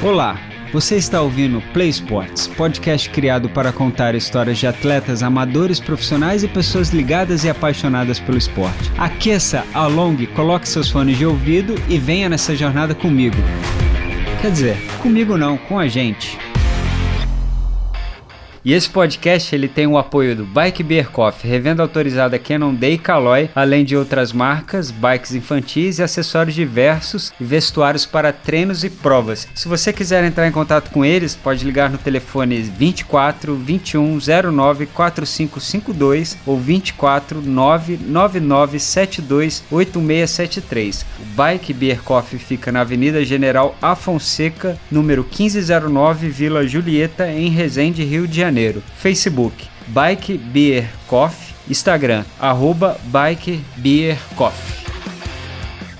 Olá, você está ouvindo Play Sports, podcast criado para contar histórias de atletas amadores, profissionais e pessoas ligadas e apaixonadas pelo esporte. Aqueça, alongue, coloque seus fones de ouvido e venha nessa jornada comigo. Quer dizer, comigo não, com a gente. E esse podcast ele tem o apoio do Bike Beer Coffee, revenda autorizada Canon Day Caloi, além de outras marcas, bikes infantis e acessórios diversos e vestuários para treinos e provas. Se você quiser entrar em contato com eles, pode ligar no telefone 24 21 09 4552 ou 24 999 72 8673. O Bike Beer Coffee fica na Avenida General Afonseca, número 1509, Vila Julieta, em Resende, Rio de Janeiro. Janeiro. Facebook, Bike Beer Coffee. Instagram, arroba Bike Beer Coffee.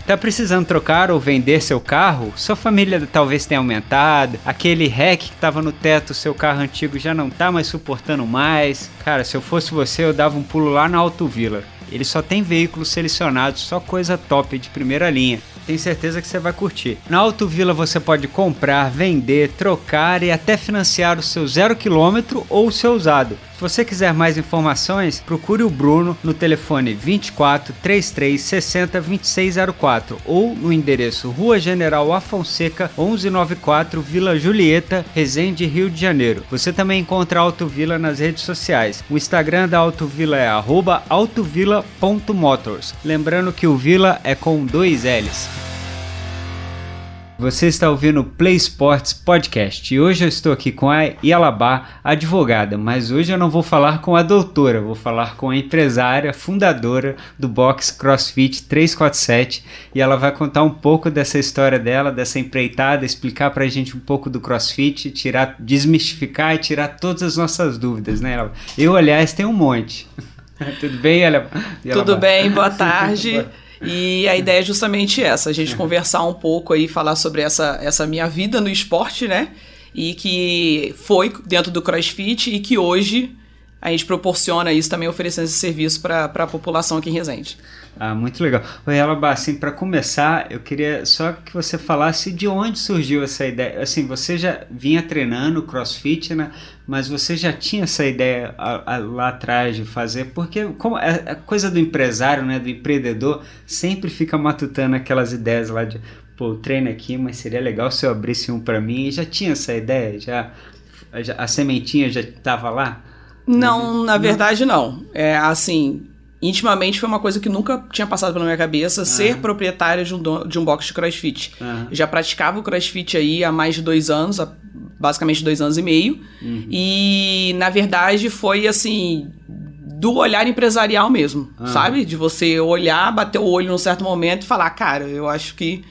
Tá precisando trocar ou vender seu carro? Sua família talvez tenha aumentado. Aquele REC que tava no teto, seu carro antigo já não tá mais suportando mais. Cara, se eu fosse você, eu dava um pulo lá na Auto Villa. Ele só tem veículos selecionados, só coisa top de primeira linha tenho certeza que você vai curtir. Na Auto Vila você pode comprar, vender, trocar e até financiar o seu zero quilômetro ou o seu usado. Se você quiser mais informações, procure o Bruno no telefone 24 33 60 2604 ou no endereço Rua General Afonseca 1194 Vila Julieta, Resende, Rio de Janeiro. Você também encontra a Autovila nas redes sociais. O Instagram da Autovila é autovila.motors. Lembrando que o Vila é com dois L's. Você está ouvindo o Play Sports Podcast e hoje eu estou aqui com a Yalabá, advogada, mas hoje eu não vou falar com a doutora, vou falar com a empresária, fundadora do box CrossFit 347 e ela vai contar um pouco dessa história dela, dessa empreitada, explicar pra gente um pouco do CrossFit, tirar, desmistificar e tirar todas as nossas dúvidas, né? Eu, aliás, tenho um monte. Tudo bem, Yalabá? Tudo bem, boa tarde. E a ideia é justamente essa, a gente uhum. conversar um pouco aí, falar sobre essa, essa minha vida no esporte, né? E que foi dentro do CrossFit e que hoje a gente proporciona isso também oferecendo esse serviço para a população aqui em Resende. Ah, muito legal. Oi, Elaba, assim, para começar, eu queria só que você falasse de onde surgiu essa ideia. Assim, você já vinha treinando CrossFit, né? Mas você já tinha essa ideia a, a, lá atrás de fazer, porque como a, é, a, coisa do empresário, né, do empreendedor, sempre fica matutando aquelas ideias lá de, pô, treino aqui, mas seria legal se eu abrisse um para mim. E já tinha essa ideia, já, já a sementinha já estava lá? Não, na verdade não. É assim, intimamente foi uma coisa que nunca tinha passado pela minha cabeça, uhum. ser proprietária de um, de um box de crossfit. Uhum. Já praticava o crossfit aí há mais de dois anos, há basicamente dois anos e meio. Uhum. E, na verdade, foi assim. Do olhar empresarial mesmo, sabe? De você olhar, bater o olho num certo momento e falar, cara, eu acho que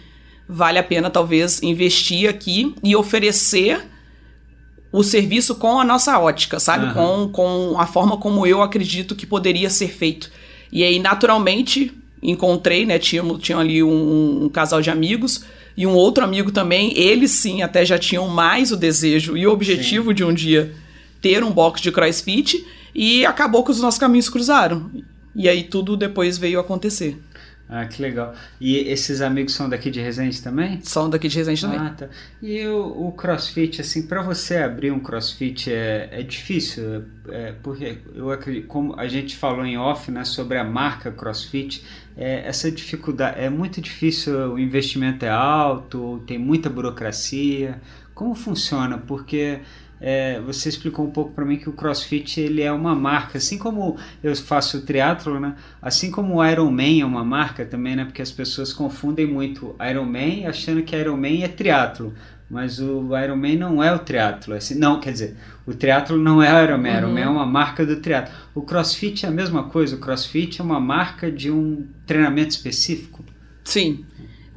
vale a pena talvez investir aqui e oferecer o serviço com a nossa ótica, sabe? Uhum. Com, com a forma como eu acredito que poderia ser feito. E aí, naturalmente, encontrei, né? Tinha, tinha ali um, um, casal de amigos e um outro amigo também. Eles sim até já tinham mais o desejo e o objetivo sim. de um dia ter um box de crossfit. E acabou que os nossos caminhos cruzaram. E aí tudo depois veio acontecer. Ah, que legal. E esses amigos são daqui de Resende também? São daqui de Resende também. Ah, tá. E o, o crossfit, assim, para você abrir um crossfit é, é difícil? É, porque eu acredito, como a gente falou em off, né, sobre a marca crossfit, é, essa dificuldade, é muito difícil, o investimento é alto, tem muita burocracia. Como funciona? Porque é, você explicou um pouco para mim que o CrossFit ele é uma marca, assim como eu faço o triatlo, né? Assim como o Ironman é uma marca também, né? Porque as pessoas confundem muito Ironman achando que Ironman é triatlo, mas o Ironman não é o triatlo, é assim, não, quer dizer, o triatlo não é Ironman, uhum. Ironman é uma marca do triatlo. O CrossFit é a mesma coisa, o CrossFit é uma marca de um treinamento específico. Sim.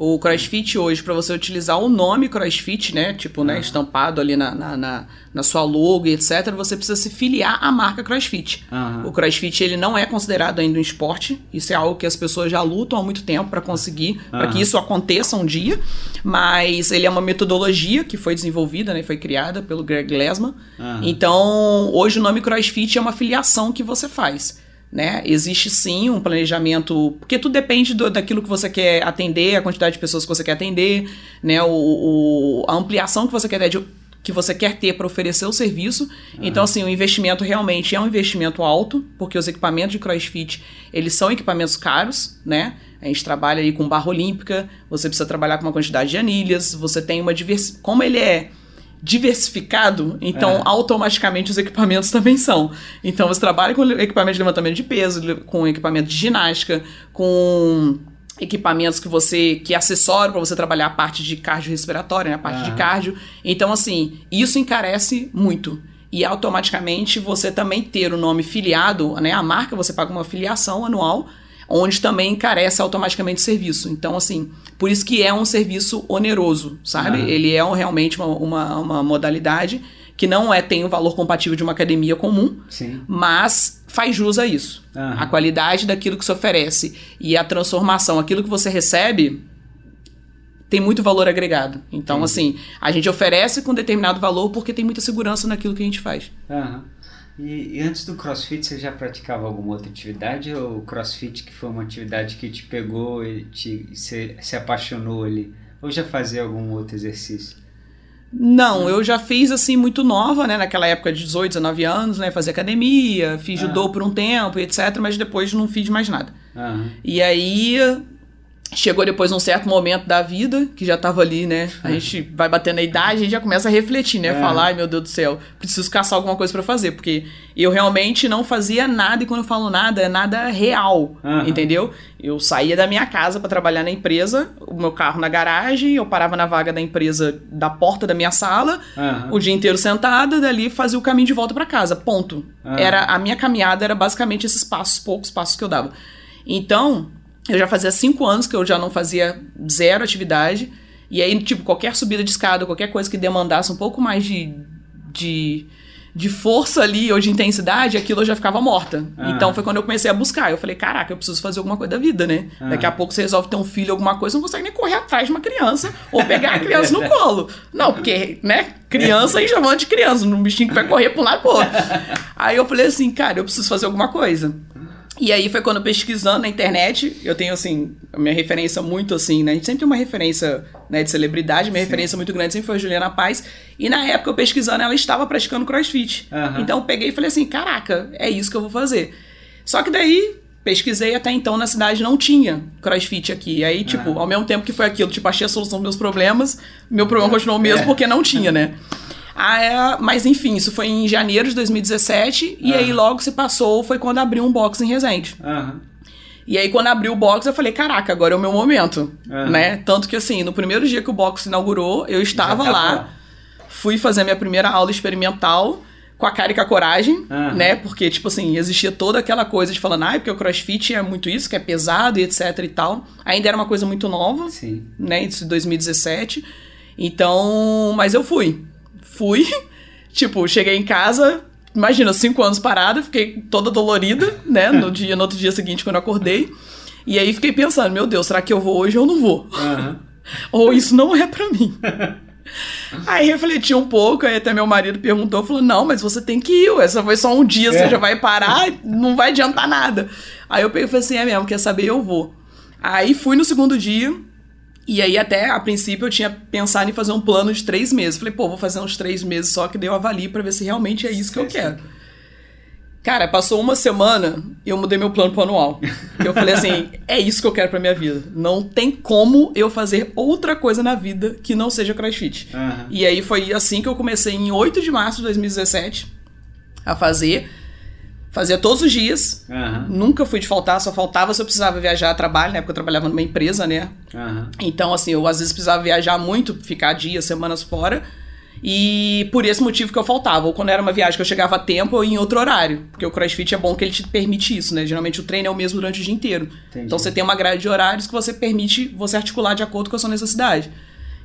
O CrossFit hoje, para você utilizar o nome CrossFit, né? Tipo, né, estampado ali na, na, na, na, sua logo e etc., você precisa se filiar à marca CrossFit. Uhum. O CrossFit, ele não é considerado ainda um esporte. Isso é algo que as pessoas já lutam há muito tempo para conseguir, uhum. para que isso aconteça um dia. Mas ele é uma metodologia que foi desenvolvida, né? Foi criada pelo Greg Glassman. Uhum. Então, hoje o nome CrossFit é uma filiação que você faz. Né? Existe sim um planejamento, porque tudo depende do, daquilo que você quer atender, a quantidade de pessoas que você quer atender, né? O, o a ampliação que você quer ter, de, que você quer ter para oferecer o serviço. Uhum. Então, assim, o investimento realmente é um investimento alto, porque os equipamentos de CrossFit, eles são equipamentos caros, né? A gente trabalha aí com barra olímpica, você precisa trabalhar com uma quantidade de anilhas, você tem uma diversidade. Como ele é diversificado, então é. automaticamente os equipamentos também são. Então você trabalha com equipamento de levantamento de peso, com equipamento de ginástica, com equipamentos que você que é acessório para você trabalhar a parte de cardiorrespiratória, né, a parte de cardio. Então assim, isso encarece muito. E automaticamente você também ter o nome filiado, né, a marca, você paga uma filiação anual onde também encarece automaticamente o serviço. Então, assim, por isso que é um serviço oneroso, sabe? Uhum. Ele é um, realmente uma, uma, uma, modalidade que não é tem o valor compatível de uma academia comum, Sim. mas faz jus a isso. Uhum. A qualidade daquilo que se oferece e a transformação, aquilo que você recebe, tem muito valor agregado. Então, Sim. assim, a gente oferece com determinado valor porque tem muita segurança naquilo que a gente faz. Uhum. E, e, antes do CrossFit você já praticava alguma outra atividade ou o CrossFit que foi uma atividade que te pegou e te, se, se apaixonou ali? Ou já fazia algum outro exercício? Não, eu já fiz assim muito nova, né? Naquela época de 18, 19 anos, né? Fazia academia, fiz judô por um tempo, etc. Mas depois não fiz mais nada. E aí Chegou depois um certo momento da vida, que já tava ali, né? A é. gente vai batendo a idade, a gente já começa a refletir, né? É. Falar, ai meu Deus do céu, preciso caçar alguma coisa para fazer. Porque eu realmente não fazia nada, e quando eu falo nada, é nada real, uhum. entendeu? Eu saía da minha casa para trabalhar na empresa, o meu carro na garagem, eu parava na vaga da empresa da porta da minha sala, uhum. o dia inteiro sentada, dali fazia o caminho de volta para casa. Ponto. Uhum. Era A minha caminhada era basicamente esses passos, poucos passos que eu dava. Então eu já fazia cinco anos que eu já não fazia zero atividade. E aí, tipo, qualquer subida de escada, qualquer coisa que demandasse um pouco mais de, de, de força ali ou de intensidade, aquilo eu já ficava morta. Ah. Então foi quando eu comecei a buscar. Eu falei, caraca, eu preciso fazer alguma coisa da vida, né? Ah. Daqui a pouco você resolve ter um filho, alguma coisa, não consegue nem correr atrás de uma criança ou pegar a criança no colo. Não, porque, né? Criança aí já vão de criança, um bichinho que vai correr pra um lado e pro outro. Aí eu falei assim, cara, eu preciso fazer alguma coisa. E aí foi quando pesquisando na internet, eu tenho assim, a minha referência muito assim, né? A gente sempre tem uma referência né, de celebridade, minha Sim. referência muito grande sempre foi a Juliana Paz. E na época eu pesquisando, ela estava praticando crossfit. Uhum. Então eu peguei e falei assim: caraca, é isso que eu vou fazer. Só que daí pesquisei até então na cidade não tinha crossfit aqui. E aí, tipo, uhum. ao mesmo tempo que foi aquilo, tipo, achei a solução dos meus problemas, meu problema continuou o mesmo é. porque não tinha, né? Ah, é, mas enfim, isso foi em janeiro de 2017 e aí logo se passou, foi quando abriu um box em Resende. Uhum. E aí, quando abriu o box, eu falei, caraca, agora é o meu momento, uhum. né? Tanto que, assim, no primeiro dia que o box inaugurou, eu estava lá, fui fazer minha primeira aula experimental com a cara e com a coragem, uhum. né? Porque, tipo assim, existia toda aquela coisa de falando, ah, porque o crossfit é muito isso, que é pesado e etc e tal. Ainda era uma coisa muito nova, Sim. né? Isso em 2017. Então, mas eu fui fui, tipo, cheguei em casa, imagina, cinco anos parada, fiquei toda dolorida, né, no dia, no outro dia seguinte quando eu acordei. E aí fiquei pensando, meu Deus, será que eu vou hoje ou não vou? Uhum. ou isso não é para mim. Aí refleti um pouco, aí até meu marido perguntou, falou, não, mas você tem que ir, essa foi só um dia, é. você já vai parar, não vai adiantar nada. Aí eu peguei e falei assim, é mesmo, quer saber, eu vou. Aí fui no segundo dia, e aí, até a princípio, eu tinha pensado em fazer um plano de três meses. Falei, pô, vou fazer uns três meses só que daí eu avalio pra ver se realmente é isso que eu quero. Cara, passou uma semana e eu mudei meu plano pro anual. Eu falei assim, é isso que eu quero pra minha vida. Não tem como eu fazer outra coisa na vida que não seja crossfit. Uhum. E aí foi assim que eu comecei em 8 de março de 2017 a fazer. Fazia todos os dias. Uhum. Nunca fui de faltar, só faltava se eu precisava viajar a trabalho, né? Porque eu trabalhava numa empresa, né? Uhum. Então, assim, eu às vezes precisava viajar muito, ficar dias, semanas fora. E por esse motivo que eu faltava. Ou quando era uma viagem que eu chegava a tempo, ou em outro horário. Porque o crossfit é bom que ele te permite isso, né? Geralmente o treino é o mesmo durante o dia inteiro. Entendi. Então você tem uma grade de horários que você permite você articular de acordo com a sua necessidade.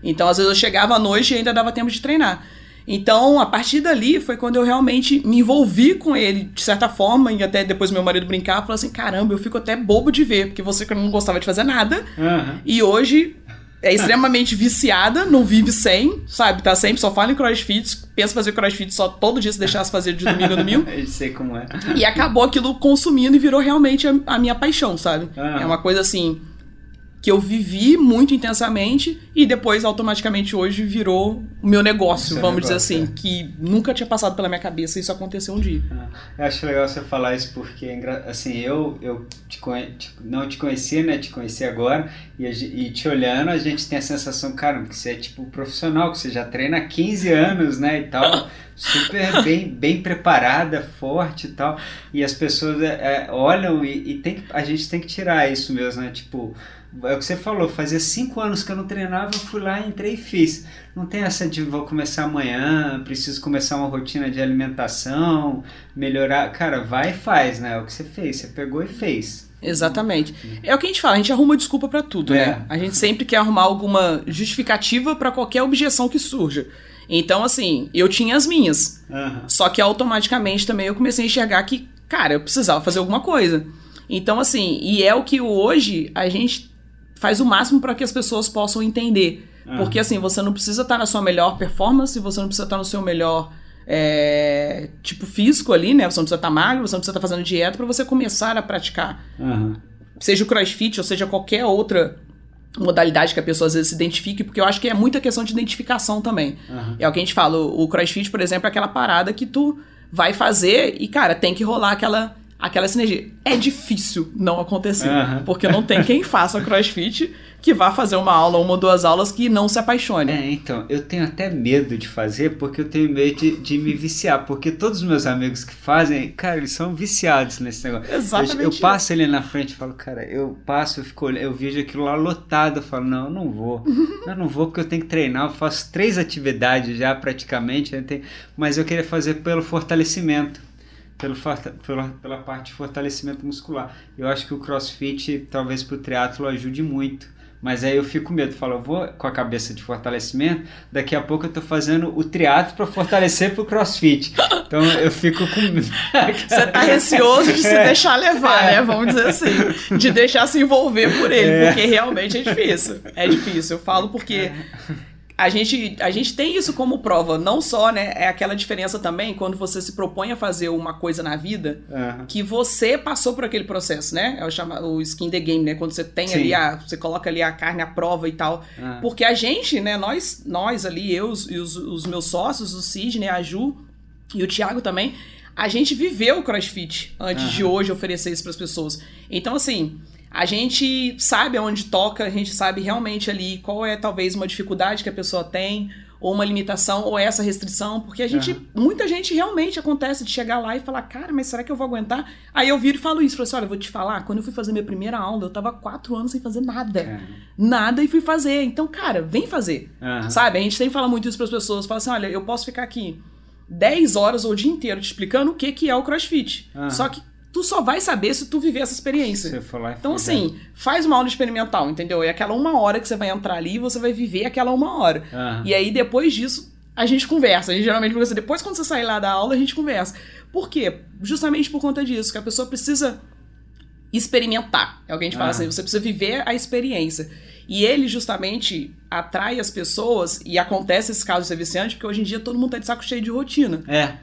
Então, às vezes, eu chegava à noite e ainda dava tempo de treinar. Então, a partir dali foi quando eu realmente me envolvi com ele, de certa forma, e até depois meu marido brincava, falou assim: caramba, eu fico até bobo de ver, porque você não gostava de fazer nada. Uhum. E hoje é extremamente viciada, não vive sem, sabe? Tá sempre, só fala em crossfit, pensa fazer crossfit só todo dia se deixasse fazer de domingo a domingo. Eu sei como é. E acabou aquilo consumindo e virou realmente a, a minha paixão, sabe? Ah. É uma coisa assim que eu vivi muito intensamente e depois automaticamente hoje virou o meu negócio, vamos negócio, dizer assim, é. que nunca tinha passado pela minha cabeça isso aconteceu um dia. Ah, Eu acho legal você falar isso porque, assim, eu, eu te não te conhecia, né? Te conheci agora e, e te olhando a gente tem a sensação, cara, que você é tipo profissional, que você já treina há 15 anos, né? E tal, super bem, bem preparada, forte e tal. E as pessoas é, é, olham e, e tem a gente tem que tirar isso mesmo, né? Tipo, é o que você falou, fazia cinco anos que eu não treinava, eu fui lá, entrei e fiz. Não tem essa de vou começar amanhã, preciso começar uma rotina de alimentação, melhorar. Cara, vai e faz, né? É o que você fez, você pegou e fez. Exatamente. É o que a gente fala, a gente arruma desculpa pra tudo, É. né? A gente sempre quer arrumar alguma justificativa pra qualquer objeção que surja. Então, assim, eu tinha as minhas. Aham. Só que automaticamente também eu comecei a enxergar que, cara, eu precisava fazer alguma coisa. Então, assim, e é o que hoje a gente faz o máximo para que as pessoas possam entender. Aham. Porque, assim, você não precisa estar na sua melhor performance, você não precisa estar no seu melhor é, tipo físico ali, né? Você não precisa estar magro, você não precisa estar fazendo dieta para você começar a praticar. Aham. Seja o crossfit ou seja qualquer outra modalidade que a pessoa às vezes se identifique, porque eu acho que é muita questão de identificação também. Aham. É o que a gente fala, o o crossfit, por exemplo, é aquela parada que tu vai fazer e, cara, tem que rolar aquela, aquela sinergia. É difícil não acontecer, Aham. porque não tem quem faça crossfit que vá fazer uma aula, uma ou duas aulas que não se apaixone. É, então, eu tenho até medo de fazer porque eu tenho medo de, de me viciar. Porque todos os meus amigos que fazem, cara, eles são viciados nesse negócio. Exatamente Eu, eu passo ali na frente e falo, cara, eu passo, eu fico eu vejo aquilo lá lotado. Eu falo, não, eu não vou. Eu não vou porque eu tenho que treinar. Eu faço três atividades já praticamente, tenho- mas eu queria fazer pelo fortalecimento. Pelo, pela, pela parte de fortalecimento muscular. Eu acho que o crossfit, talvez pro triatlo, ajude muito. Mas aí eu fico com medo, falo, eu vou com a cabeça de fortalecimento, daqui a pouco eu tô fazendo o triatlo para fortalecer pro crossfit. Então eu fico com Você tá receoso de se deixar levar, né? Vamos dizer assim. De deixar se envolver por ele, É. porque realmente é difícil. É difícil. Eu falo porque a gente, a gente tem isso como prova. Não só, né? É aquela diferença também quando você se propõe a fazer uma coisa na vida Aham. que você passou por aquele processo, né? É o, chama, o skin the game, né? Quando você tem Sim. ali a. Você coloca ali a carne à prova e tal. Ah. Porque a gente, né, nós, nós ali, eu e os, os meus sócios, o Sidney, a Ju e o Thiago também, a gente viveu o CrossFit antes Aham. de hoje oferecer isso para as pessoas. Então, assim, a gente sabe aonde toca, a gente sabe realmente ali qual é talvez uma dificuldade que a pessoa tem, ou uma limitação, ou essa restrição, porque a gente, muita gente realmente acontece de chegar lá e falar, cara, mas será que eu vou aguentar? Aí eu viro e falo isso, falo assim, olha, eu vou te falar, quando eu fui fazer minha primeira aula, eu tava quatro anos sem fazer nada. Cara. Nada e fui fazer. Então, cara, vem fazer. Aham. Sabe? A gente sempre fala muito isso para as pessoas. Fala assim: olha, eu posso ficar aqui 10 horas ou o dia inteiro te explicando o que, que é o crossfit. Só que tu só vai saber se tu viver essa experiência. Você foi lá Então, assim, faz uma aula experimental, entendeu? É aquela uma hora que você vai entrar ali e você vai viver aquela uma hora. Aham. E aí, depois disso, a gente conversa. A gente geralmente conversa. Depois, quando você sair lá da aula, a gente conversa. Por quê? Justamente por conta disso, que a pessoa precisa experimentar. É o que a gente fala Ah. assim, você precisa viver a experiência. E ele justamente atrai as pessoas, e acontece esse caso de ser viciante, porque hoje em dia todo mundo tá de saco cheio de rotina. É.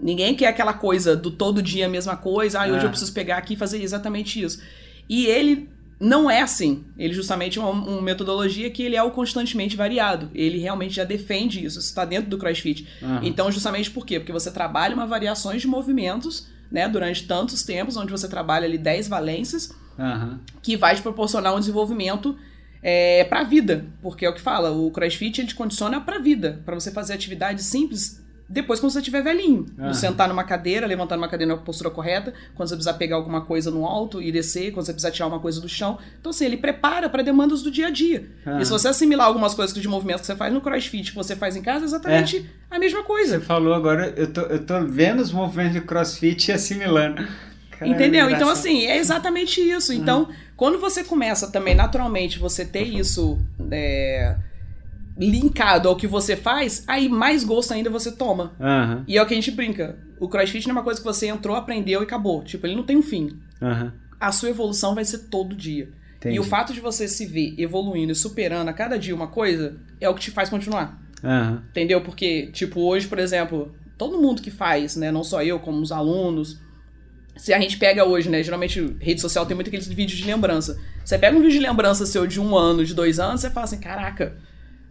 Ninguém quer aquela coisa do todo dia a mesma coisa, ah, hoje eu preciso pegar aqui e fazer exatamente isso. E ele não é assim. Ele justamente é uma, uma metodologia que ele é o constantemente variado. Ele realmente já defende isso, isso está dentro do CrossFit. Aham. Então, justamente por quê? Porque você trabalha uma variações de movimentos, né, durante tantos tempos, onde você trabalha ali 10 valências, Aham. que vai te proporcionar um desenvolvimento é, para a vida, porque é o que fala, o CrossFit ele te condiciona para a vida, para você fazer atividades simples depois quando você estiver velhinho, Aham. sentar numa cadeira, levantar numa cadeira na postura correta, quando você precisar pegar alguma coisa no alto e descer, quando você precisar tirar uma coisa do chão. Então assim, ele prepara para demandas do dia a dia. Aham. E se você assimilar algumas coisas de movimento que você faz no CrossFit, que você faz em casa, é exatamente a mesma coisa. Você falou agora, eu tô, eu tô vendo os movimentos de crossfit e assimilando. Cara, Entendeu? é Então, assim, é exatamente isso. Então, quando você começa também, naturalmente, você ter isso é, linkado ao que você faz, aí mais gosto ainda você toma. Aham, E é o que a gente brinca. O crossfit não é uma coisa que você entrou, aprendeu e acabou. Tipo, ele não tem um fim. aham. A sua evolução vai ser todo dia. Entendi. E o fato de você se ver evoluindo e superando a cada dia uma coisa é o que te faz continuar. Uhum. Entendeu? Porque, tipo, hoje, por exemplo, todo mundo que faz, né? Não só eu, como os alunos. Se a gente pega hoje, né? Geralmente, rede social tem muito aqueles vídeos de lembrança. Você pega um vídeo de lembrança seu de um ano, de dois anos, você fala assim, caraca,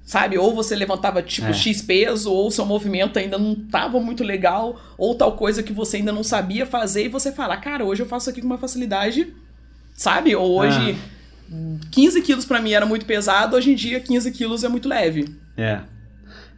sabe? Ou você levantava tipo é. X peso, ou seu movimento ainda não tava muito legal, ou tal coisa que você ainda não sabia fazer, e você fala, cara, hoje eu faço aqui com uma facilidade, sabe? Ou hoje ah. 15 quilos para mim era muito pesado, hoje em dia 15 quilos é muito leve. É.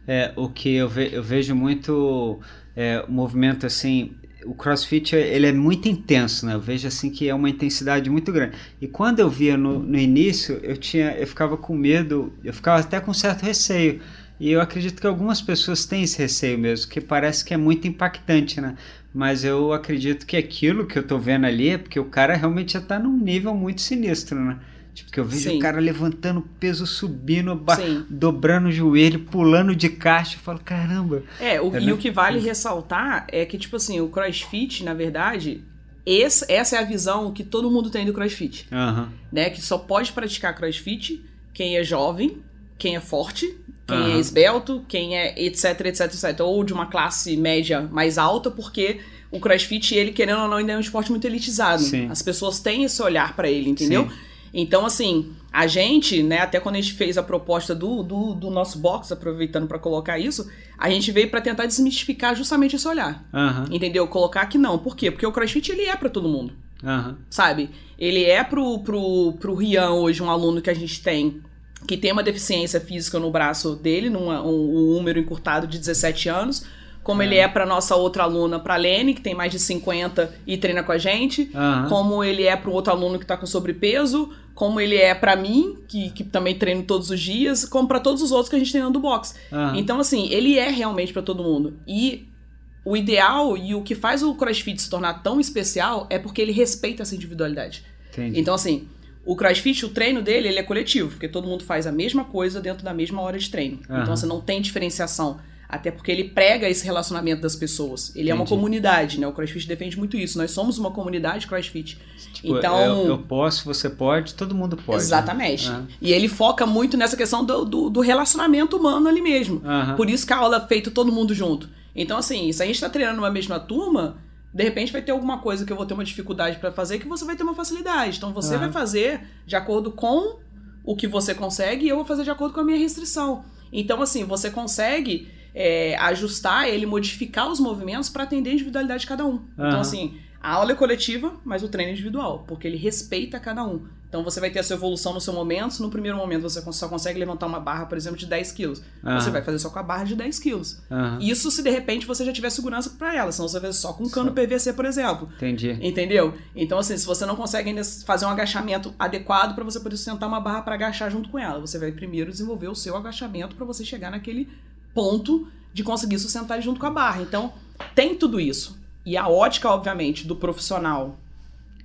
É, o que eu, ve eu vejo muito é, movimento assim, o CrossFit ele é muito intenso, né? Eu vejo assim que é uma intensidade muito grande. E quando eu via no, no início, eu tinha, eu ficava com medo, eu ficava até com certo receio. E eu acredito que algumas pessoas têm esse receio mesmo, que parece que é muito impactante, né? Mas eu acredito que aquilo que eu tô vendo ali é porque o cara realmente já tá num nível muito sinistro, né? Tipo, que eu vejo Sim. o cara levantando peso, subindo, dobrando o joelho, pulando de caixa. Eu falo, caramba. É, o, é e o que vale ressaltar é que, tipo assim, o crossfit, na verdade, esse, essa é a visão que todo mundo tem do crossfit. Uhum. Né? Que só pode praticar crossfit quem é jovem, quem é forte, quem uhum. é esbelto, quem é etc, etc, etc. Ou de uma classe média mais alta, porque o crossfit, ele, querendo ou não, ainda é um esporte muito elitizado. Sim. As pessoas têm esse olhar para ele, entendeu? Sim. Então, assim, a gente, né, até quando a gente fez a proposta do, do, do nosso box, aproveitando para colocar isso, a gente veio para tentar desmistificar justamente esse olhar. Uhum. Entendeu? Colocar que não. Por quê? Porque o CrossFit ele é para todo mundo. Uhum. Sabe? Ele é pro, pro, pro Rian hoje, um aluno que a gente tem que tem uma deficiência física no braço dele, num um, um número encurtado de 17 anos como ele é para nossa outra aluna, para Lene, que tem mais de 50 e treina com a gente, uhum. como ele é para o outro aluno que tá com sobrepeso, como ele é para mim, que, que também treino todos os dias, como para todos os outros que a gente tem do box. Uhum. Então, assim, ele é realmente para todo mundo. E o ideal e o que faz o CrossFit se tornar tão especial é porque ele respeita essa individualidade. Entendi. Então, assim, o CrossFit, o treino dele, ele é coletivo, porque todo mundo faz a mesma coisa dentro da mesma hora de treino. Uhum. Então, você não tem diferenciação. Até porque ele prega esse relacionamento das pessoas. Ele Entendi. é uma comunidade, né? O CrossFit defende muito isso. Nós somos uma comunidade CrossFit. Tipo, então, eu, eu, posso, você pode, todo mundo pode. Né? Exatamente. Né? E ele foca muito nessa questão do, do, do relacionamento humano ali mesmo. Uhum. Por isso que a aula é feita todo mundo junto. Então, assim, se a gente está treinando uma mesma turma, de repente vai ter alguma coisa que eu vou ter uma dificuldade para fazer que você vai ter uma facilidade. Então, você uhum. vai fazer de acordo com o que você consegue e eu vou fazer de acordo com a minha restrição. Então, assim, você consegue é, ajustar ele, modificar os movimentos para atender a individualidade de cada um. Uhum. Então, assim, a aula é coletiva, mas o treino é individual, porque ele respeita cada um. Então você vai ter a sua evolução no seu momento. No primeiro momento você só consegue levantar uma barra, por exemplo, de 10 quilos. Uhum. Você vai fazer só com a barra de 10 quilos. Uhum. Isso se de repente você já tiver segurança para ela, senão você vai fazer só com cano só. PVC, por exemplo. Entendi. Entendeu? Então, assim, se você não consegue ainda fazer um agachamento adequado para você poder sustentar uma barra para agachar junto com ela, você vai primeiro desenvolver o seu agachamento para você chegar naquele ponto de conseguir sustentar junto com a barra. Então, tem tudo isso. E a ótica, obviamente, do profissional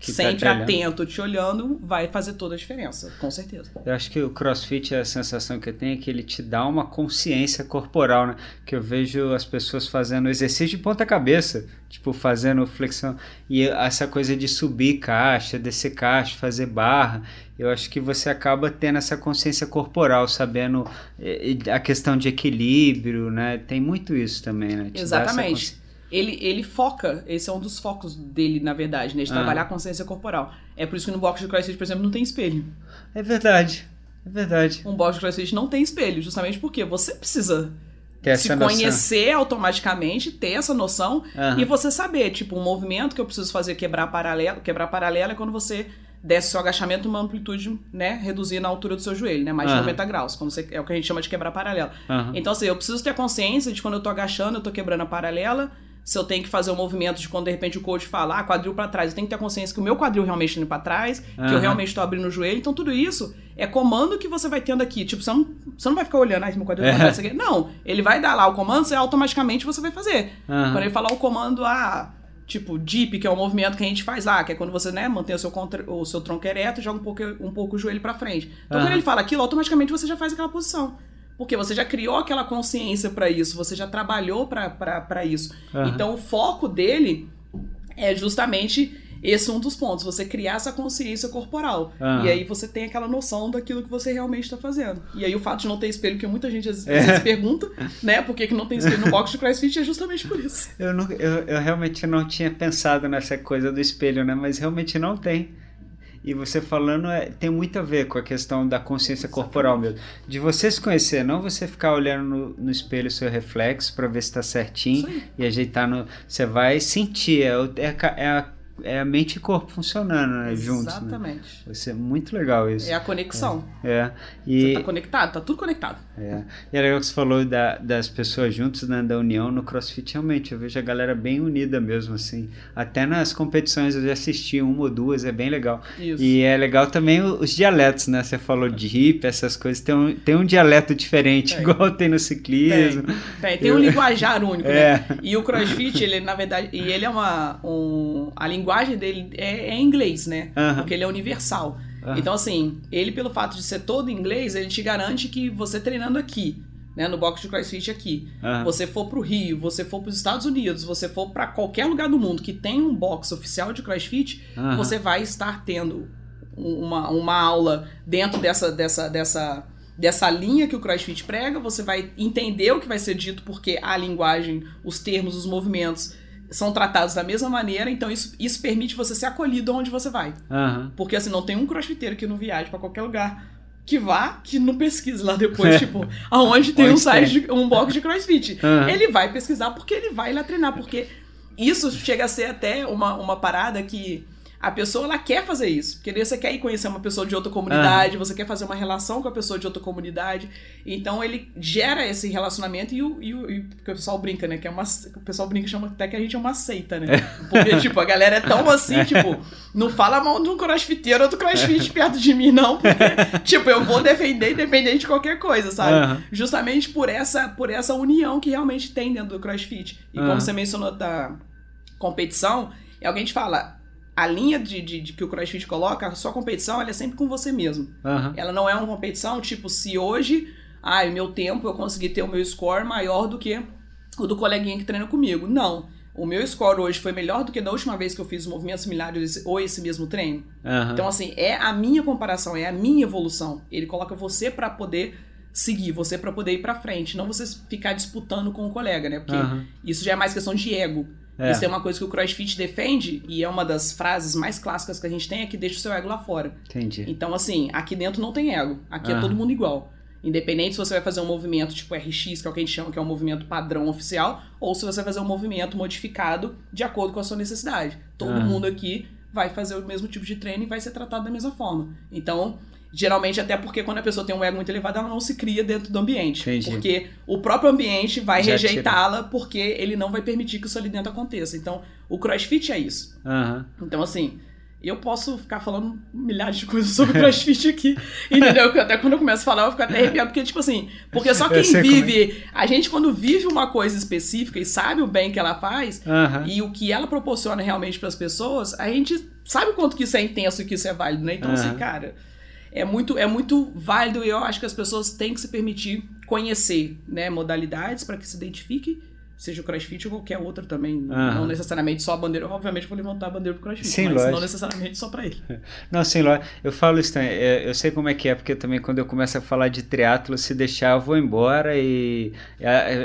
que tá sempre tá te atento, te olhando, vai fazer toda a diferença, com certeza. Eu acho que o crossfit, a sensação que eu tenho é que ele te dá uma consciência corporal, né? Que eu vejo as pessoas fazendo exercício de ponta-cabeça, tipo, fazendo flexão. E essa coisa de subir caixa, descer caixa, fazer barra. Eu acho que você acaba tendo essa consciência corporal, sabendo eh, a questão de equilíbrio, né? Tem muito isso também, né? Te Exatamente ele, ele foca, esse é um dos focos dele, na verdade, né? De ah. trabalhar a consciência corporal. É por isso que no box de CrossFit, por exemplo, não tem espelho. É verdade. É verdade. Um box de CrossFit não tem espelho, justamente porque você precisa se conhecer automaticamente, ter essa noção uhum. e você saber, tipo, um movimento que eu preciso fazer quebrar paralelo. Quebrar paralelo é quando você desce seu agachamento uma amplitude, né, reduzir na altura do seu joelho, né, mais de 90 graus, como você, é o que a gente chama de quebrar paralelo. Então, assim, eu preciso ter consciência de quando eu tô agachando, eu tô quebrando a paralela, se eu tenho que fazer um movimento de quando de repente o coach fala, ah, quadril para trás, eu tenho que ter consciência que o meu quadril realmente está indo para trás, uhum. que eu realmente estou abrindo o joelho. Então tudo isso é comando que você vai tendo aqui. Tipo, você não, você não vai ficar olhando, ah, meu quadril tá é. para trás. Não, ele vai dar lá o comando, você automaticamente você vai fazer. Uhum. Quando ele falar o comando, ah, tipo, dip, que é o movimento que a gente faz lá, que é quando você, né, mantém o seu, contra, o seu tronco ereto e joga um pouco, um pouco o joelho para frente. Então uhum. quando ele fala aquilo, automaticamente você já faz aquela posição. Porque você já criou aquela consciência para isso, você já trabalhou para isso. Uhum. Então o foco dele é justamente esse é um dos pontos, você criar essa consciência corporal. Uhum. E aí você tem aquela noção daquilo que você realmente está fazendo. E aí o fato de não ter espelho, que muita gente às vezes é. pergunta, né, por que, que não tem espelho no box de CrossFit, é justamente por isso. Eu, não, eu, eu realmente não tinha pensado nessa coisa do espelho, né, mas realmente não tem. E você falando é, tem muito a ver com a questão da consciência corporal mesmo. De você se conhecer, não você ficar olhando no, no espelho o seu reflexo para ver se está certinho e ajeitar no. Você vai sentir, é, é, é a é a mente e corpo funcionando né, juntos. Né? Exatamente. Né? Vai ser muito legal isso. É a conexão. É. é. E, você tá conectado, tá tudo conectado. É. E é legal que você falou da, das pessoas juntas, né, da união no CrossFit. Realmente, eu vejo a galera bem unida mesmo, assim. Até nas competições eu já assisti uma ou duas, é bem legal. Isso. E é legal também os dialetos, né? Você falou de hip, essas coisas. Tem um, tem um dialeto diferente, tem. igual tem no ciclismo. Tem, tem, tem um linguajar único, né? é. né? E o CrossFit, ele, na verdade, e ele é uma. Um, a linguagem linguagem dele é, é inglês, né? Uhum. Porque ele é universal. Uhum. Então, assim, ele, pelo fato de ser todo inglês, ele te garante que você treinando aqui, né, no box de CrossFit aqui, uhum. você for pro Rio, você for pros Estados Unidos, você for para qualquer lugar do mundo que tem um box oficial de CrossFit, uhum. você vai estar tendo uma, uma aula dentro dessa, dessa, dessa, dessa linha que o CrossFit prega, você vai entender o que vai ser dito, porque a linguagem, os termos, os movimentos são tratados da mesma maneira, então isso, isso permite você ser acolhido onde você vai. Uhum. Porque assim, não tem um crossfiteiro que não viaje para qualquer lugar que vá, que não pesquise lá depois, tipo, aonde tem um site, de, um box de crossfit. Uhum. Ele vai pesquisar porque ele vai lá treinar, porque isso chega a ser até uma, uma parada que a pessoa ela quer fazer isso. Porque você quer ir conhecer uma pessoa de outra comunidade, você quer fazer uma relação com a pessoa de outra comunidade. Então ele gera esse relacionamento e o, e o, e o pessoal brinca, né? Que é uma, o pessoal brinca chama até que a gente é uma seita, né? Porque, tipo, a galera é tão assim, tipo, não fala mal de um crossfiteiro ou do crossfit perto de mim, não. Porque, tipo, eu vou defender independente de qualquer coisa, sabe? Uhum. Justamente por essa, por essa união que realmente tem dentro do crossfit. E uhum. como você mencionou da competição, alguém te fala, a linha de, de, de, que o CrossFit coloca, a sua competição, ela é sempre com você mesmo. Uhum. Ela não é uma competição, tipo, se hoje, ah, o meu tempo eu consegui ter o meu score maior do que o do coleguinha que treina comigo. Não. O meu score hoje foi melhor do que da última vez que eu fiz movimentos similares ou esse mesmo treino. Uhum. Então, assim, é a minha comparação, é a minha evolução. Ele coloca você para poder seguir, você para poder ir para frente, não você ficar disputando com o colega, né? Porque uhum. isso já é mais questão de ego. É. Isso é uma coisa que o CrossFit defende e é uma das frases mais clássicas que a gente tem é que deixa o seu ego lá fora. Entendi. Então, assim, aqui dentro não tem ego. Aqui é todo mundo igual. Independente se você vai fazer um movimento tipo RX, que é o que a gente chama que é um movimento padrão oficial, ou se você vai fazer um movimento modificado de acordo com a sua necessidade. Todo mundo aqui vai fazer o mesmo tipo de treino e vai ser tratado da mesma forma. Então, Geralmente, até porque quando a pessoa tem um ego muito elevado, ela não se cria dentro do ambiente. Entendi. Porque o próprio ambiente vai rejeitá-la porque ele não vai permitir que isso ali dentro aconteça. Então, o crossfit é isso. Uhum. Então, assim, eu posso ficar falando milhares de coisas sobre crossfit aqui, entendeu? Até quando eu começo a falar, eu fico até arrepiado, porque, tipo assim, porque só quem é. vive, é. a gente quando vive uma coisa específica e sabe o bem que ela faz uhum. e o que ela proporciona realmente para as pessoas, a gente sabe o quanto que isso é intenso e que isso é válido, né? Então, uhum. assim, cara é muito, é muito válido e eu acho que as pessoas têm que se permitir conhecer né, modalidades para que se identifique seja o CrossFit ou qualquer outra também. Não necessariamente só a bandeira. Obviamente, vou levantar a bandeira pro CrossFit, sim, mas lógico. não necessariamente só para ele. Não, sim, lógico. Eu falo isso também. É, eu sei como é que é, porque também quando eu começo a falar de triatlo, se deixar, eu vou embora e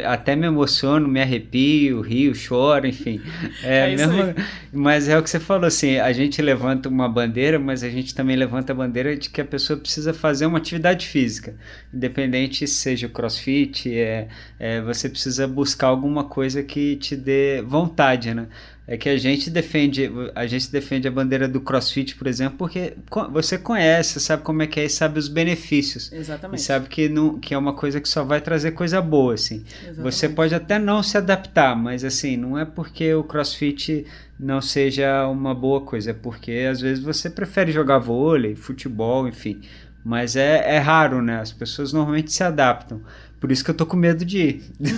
até me emociono, me arrepio, rio, choro, enfim. É, é mesmo, mas é o que você falou, assim, a gente levanta uma bandeira, mas a gente também levanta a bandeira de que a pessoa precisa fazer uma atividade física. Independente se seja o CrossFit, é, é você precisa buscar alguma coisa que te dê vontade, né? É que a gente defende, a gente defende a bandeira do CrossFit, por exemplo, porque você conhece, sabe como é que é e sabe os benefícios. Exatamente. E sabe que, não, que é uma coisa que só vai trazer coisa boa, assim. Exatamente. Você pode até não se adaptar, mas assim, não é porque o CrossFit não seja uma boa coisa, é porque às vezes você prefere jogar vôlei, futebol, enfim. Mas é, é raro, né? As pessoas normalmente se adaptam. Por isso que eu tô com medo de ir.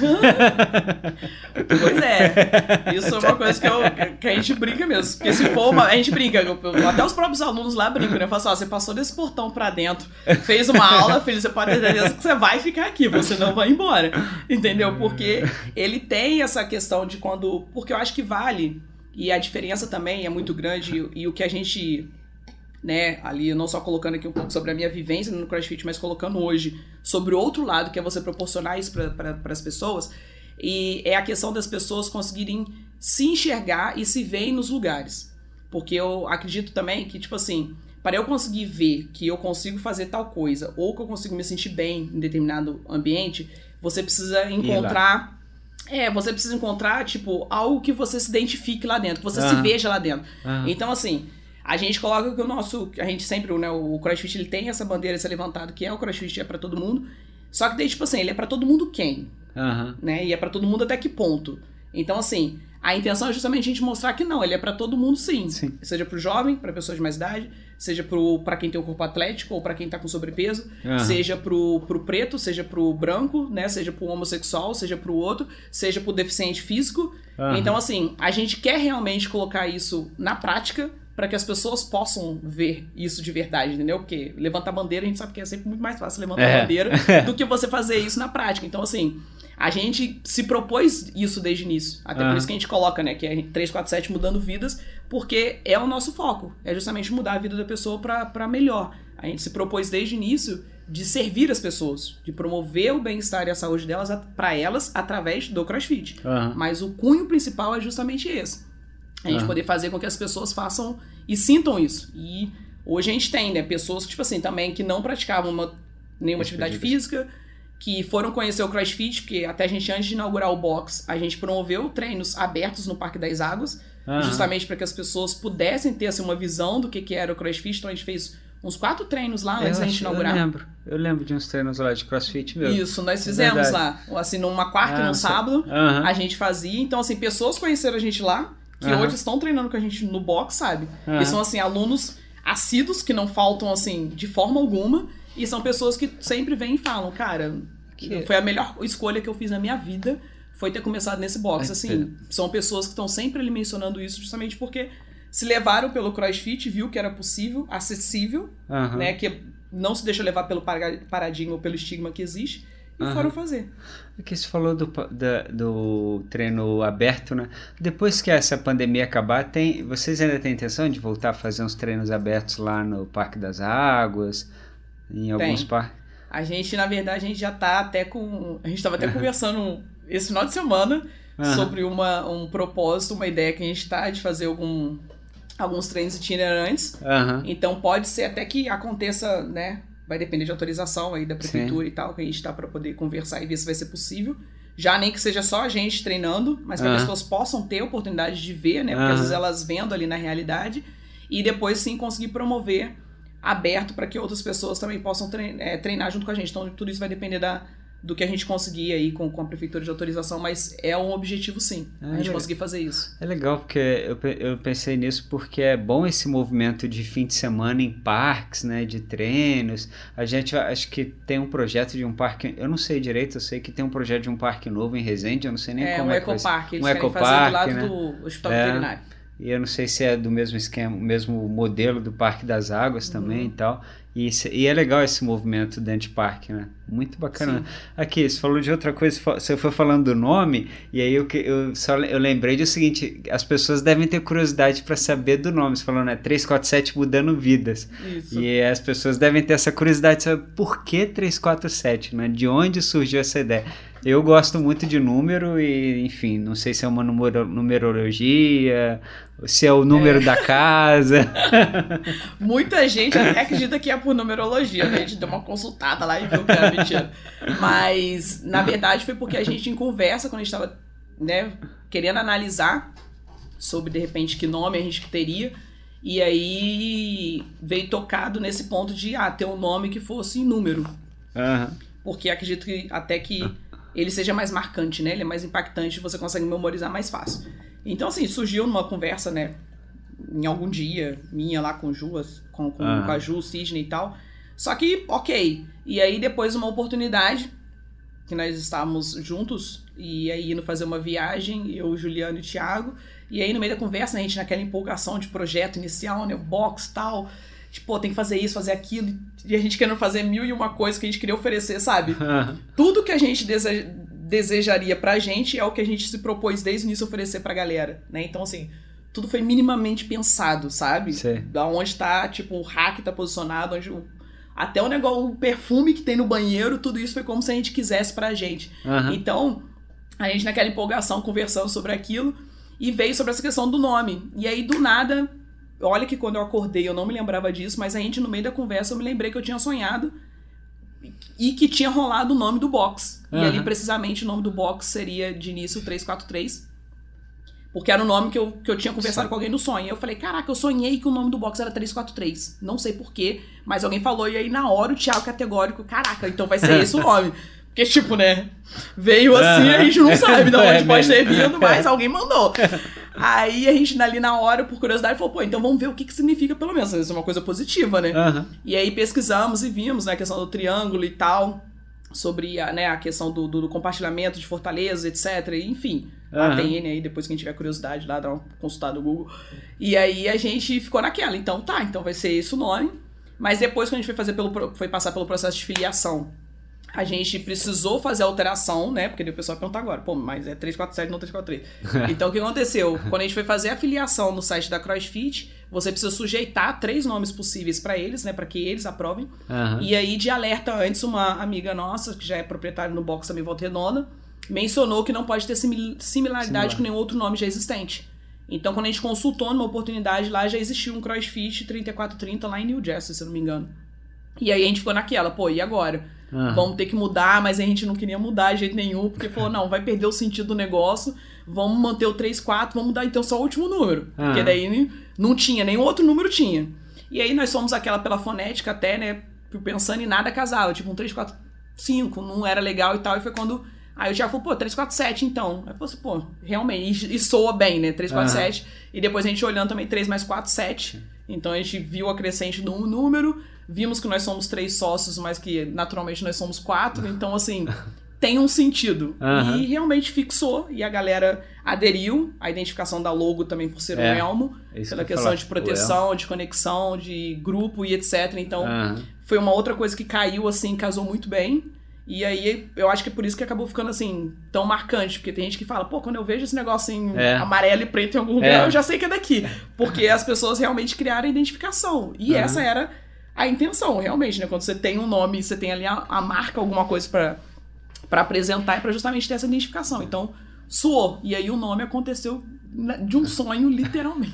pois é. Isso é uma coisa que, eu, que a gente brinca mesmo. Porque se for uma. A gente brinca, até os próprios alunos lá brincam, né? Falam assim: ó, você passou desse portão pra dentro, fez uma aula, filho, você pode ter que você vai ficar aqui, você não vai embora. Entendeu? Porque ele tem essa questão de quando. Porque eu acho que vale E a diferença também é muito grande e, e o que a gente né, ali não só colocando aqui um pouco sobre a minha vivência no CrossFit, mas colocando hoje sobre o outro lado, que é você proporcionar isso para pra, as pessoas, e é a questão das pessoas conseguirem se enxergar e se ver nos lugares. Porque eu acredito também que, tipo assim, para eu conseguir ver que eu consigo fazer tal coisa, ou que eu consigo me sentir bem em determinado ambiente, você precisa encontrar. É, você precisa encontrar, tipo, algo que você se identifique lá dentro, que você se veja lá dentro. Então, assim, a gente coloca que o nosso. A gente sempre, né? O CrossFit ele tem essa bandeira ser levantado, que é o CrossFit é para todo mundo. Só que daí, tipo assim, ele é para todo mundo quem? Uhum. Né? E é para todo mundo até que ponto? Então, assim, a intenção é justamente a gente mostrar que não, ele é para todo mundo sim. sim. Seja pro jovem, para pessoas de mais idade, seja para quem tem o um corpo atlético ou para quem tá com sobrepeso, uhum. seja pro, pro preto, seja pro branco, né? Seja pro homossexual, seja pro outro, seja pro deficiente físico. Uhum. Então, assim, a gente quer realmente colocar isso na prática para que as pessoas possam ver isso de verdade, entendeu? Porque levantar bandeira, a gente sabe que é sempre muito mais fácil levantar é. bandeira do que você fazer isso na prática. Então, assim, a gente se propôs isso desde o início. Até por ah. isso que a gente coloca, né, que é 347 mudando vidas, porque é o nosso foco. É justamente mudar a vida da pessoa para melhor. A gente se propôs desde o início de servir as pessoas, de promover o bem-estar e a saúde delas para elas através do CrossFit. Uhum. Mas o cunho principal é justamente esse. A gente uhum. poder fazer com que as pessoas façam e sintam isso. E hoje a gente tem, né, pessoas que, tipo assim, também que não praticavam uma, nenhuma atividade física, que foram conhecer o CrossFit, porque até a gente, antes de inaugurar o box, a gente promoveu treinos abertos no Parque das Águas, uhum. justamente para que as pessoas pudessem ter assim, uma visão do que, que era o CrossFit. Então a gente fez uns quatro treinos lá antes da gente inaugurar. Eu lembro, eu lembro de uns treinos lá de CrossFit mesmo. Isso, nós fizemos é lá, assim, numa quarta e num sábado, uhum. a gente fazia. Então, assim, pessoas conheceram a gente lá, que uhum. hoje estão treinando com a gente no box, sabe? Uhum. Eles são, assim, alunos assíduos, que não faltam, assim, de forma alguma. E são pessoas que sempre vêm e falam, cara, que... foi a melhor escolha que eu fiz na minha vida, foi ter começado nesse box. Assim, são pessoas que estão sempre ali mencionando isso justamente porque se levaram pelo CrossFit, viu que era possível, acessível, uhum. né? Que não se deixa levar pelo paradigma ou pelo estigma que existe e uhum. foram fazer. Aqui você falou do, da, do treino aberto, né? Depois que essa pandemia acabar, tem, vocês ainda têm intenção de voltar a fazer uns treinos abertos lá no Parque das Águas, em alguns parques? A gente, na verdade, a gente já tá até com. A gente estava até uhum. conversando esse final de semana uhum. sobre uma, um propósito, uma ideia que a gente tá de fazer algum, alguns treinos itinerantes. Então pode ser até que aconteça, né? Vai depender de autorização aí da prefeitura Sim. e tal, que a gente está para poder conversar e ver se vai ser possível. Já nem que seja só a gente treinando, mas para as pessoas possam ter oportunidade de ver, né? Porque às vezes elas vendo ali na realidade e depois sim conseguir promover aberto para que outras pessoas também possam é, treinar junto com a gente. Então tudo isso vai depender da, do que a gente conseguir aí com, com a prefeitura de autorização, mas é um objetivo sim, é, a gente é, conseguir fazer isso. É legal porque eu, eu pensei nisso porque é bom esse movimento de fim de semana em parques, né, de treinos. A gente acho que tem um projeto de um parque, eu não sei direito, eu sei que tem um projeto de um parque novo em Resende, eu não sei nem é, como um é ecoparque, eles um ecoparque, fazer do lado né? do Hospital é. Veterinário. E eu não sei se é do mesmo esquema, mesmo modelo do Parque das Águas uhum. também e tal. E, e, é legal esse movimento de parque, né? Muito bacana. Sim. Aqui, você falou de outra coisa, você foi falando do nome, e aí eu, eu, só, eu lembrei do seguinte: as pessoas devem ter curiosidade para saber do nome. Você falou, né? 347 mudando vidas. Isso. E as pessoas devem ter essa curiosidade de saber por que 347, né? De onde surgiu essa ideia. Eu gosto muito de número e, enfim, não sei se é uma numero, numerologia, se é o número é. da casa. Muita gente acredita que é por numerologia, né? A gente deu uma consultada lá e viu que era mentira. Mas, na verdade, foi porque a gente, em conversa, quando a gente estava né, querendo analisar sobre, de repente, que nome a gente teria, e aí veio tocado nesse ponto de ah, ter um nome que fosse em número. Uhum. Porque acredito que até que ele seja mais marcante, né? Ele é mais impactante, você consegue memorizar mais fácil. Então, assim, surgiu numa conversa, né? Em algum dia, minha lá com Juas, com, com, ah. com a Ju, Sidney e tal. Só que, ok. E aí, depois, uma oportunidade, que nós estávamos juntos, e aí indo fazer uma viagem, eu, Juliano e Thiago. E aí, no meio da conversa, a gente naquela empolgação de projeto inicial, né? O box tal tipo, pô, tem que fazer isso, fazer aquilo, e a gente querendo fazer mil e uma coisa que a gente queria oferecer, sabe? Tudo que a gente deseja, desejaria pra gente é o que a gente se propôs desde o início oferecer pra galera, né? Então, assim, tudo foi minimamente pensado, sabe? Sei. Da onde tá, tipo, o hack tá posicionado, onde o, até o negócio, o perfume que tem no banheiro, tudo isso foi como se a gente quisesse pra gente. Aham. Então, a gente naquela empolgação conversando sobre aquilo e veio sobre essa questão do nome. E aí, do nada, olha que quando eu acordei eu não me lembrava disso, mas a gente, no meio da conversa, eu me lembrei que eu tinha sonhado e que tinha rolado o nome do box. E Aham. ali, precisamente, o nome do box seria de início 343. Porque era o nome que eu, que eu tinha conversado Sim. com alguém no sonho. Eu falei, caraca, eu sonhei que o nome do box era 343. Não sei porquê, mas alguém falou, e aí na hora o Thiago categórico, caraca, então vai ser esse o nome. Porque, tipo, né? Veio assim, a gente não sabe de onde É pode ter mesmo. vindo, mas alguém mandou. Aí a gente, ali na hora, por curiosidade, falou, pô, então vamos ver o que, que significa, pelo menos. Isso é uma coisa positiva, né? E aí pesquisamos e vimos né, a questão do triângulo e tal, sobre a, né, a questão do, do- do compartilhamento de fortalezas, etc. Enfim, lá Aham. tem N aí, depois que a gente tiver curiosidade lá, dá uma consultada no Google. E aí a gente ficou naquela, então tá, então vai ser esse o nome. Mas depois que a gente foi fazer pelo, foi passar pelo processo de filiação, a gente precisou fazer a alteração, né? Porque o pessoal vai perguntar agora, pô, mas é 347, não 343. Então o que aconteceu? Quando a gente foi fazer a filiação no site da CrossFit, você precisa sujeitar três nomes possíveis pra eles, né? Pra que eles aprovem. Aham. E aí, de alerta antes, uma amiga nossa, que já é proprietária no box também Volta Redonda, mencionou que não pode ter simil- similaridade Similar. com nenhum outro nome já existente. Então, quando a gente consultou numa oportunidade lá, já existia um CrossFit 3430 lá em New Jersey, se eu não me engano. E aí a gente ficou naquela, pô, e agora? Aham. Vamos ter que mudar, mas a gente não queria mudar de jeito nenhum, porque falou, não, vai perder o sentido do negócio, vamos manter o 3, 4, vamos mudar então só o último número. Porque Ah. daí não tinha, nenhum outro número tinha. E aí nós fomos aquela pela fonética até, né, pensando em nada casava, tipo um 3, 4, 5, não era legal e tal, e foi quando... Aí o Thiago falou, pô, 347 então. Aí eu falei assim, pô, realmente, e, e soa bem, né, 347. E depois a gente olhando também 3 mais 4, 7. Então a gente viu a crescente do número, vimos que nós somos três sócios, mas que naturalmente nós somos quatro, então assim, tem um sentido. Aham. E realmente fixou, e a galera aderiu, a identificação da logo também por ser É, um elmo, É pela que questão de proteção, de conexão, de grupo e etc. Então, Aham. foi uma outra coisa que caiu assim, casou muito bem. E aí, eu acho que é por isso que acabou ficando assim, tão marcante. Porque tem gente que fala, pô, quando eu vejo esse negócio assim, É. amarelo e preto em algum lugar, É. eu já sei que é daqui. Porque as pessoas realmente criaram a identificação. E Aham. essa era a intenção, realmente, né? Quando você tem um nome, você tem ali a, a marca, alguma coisa para apresentar e pra justamente ter essa identificação. Então, suou. E aí o nome aconteceu na- de um sonho, literalmente.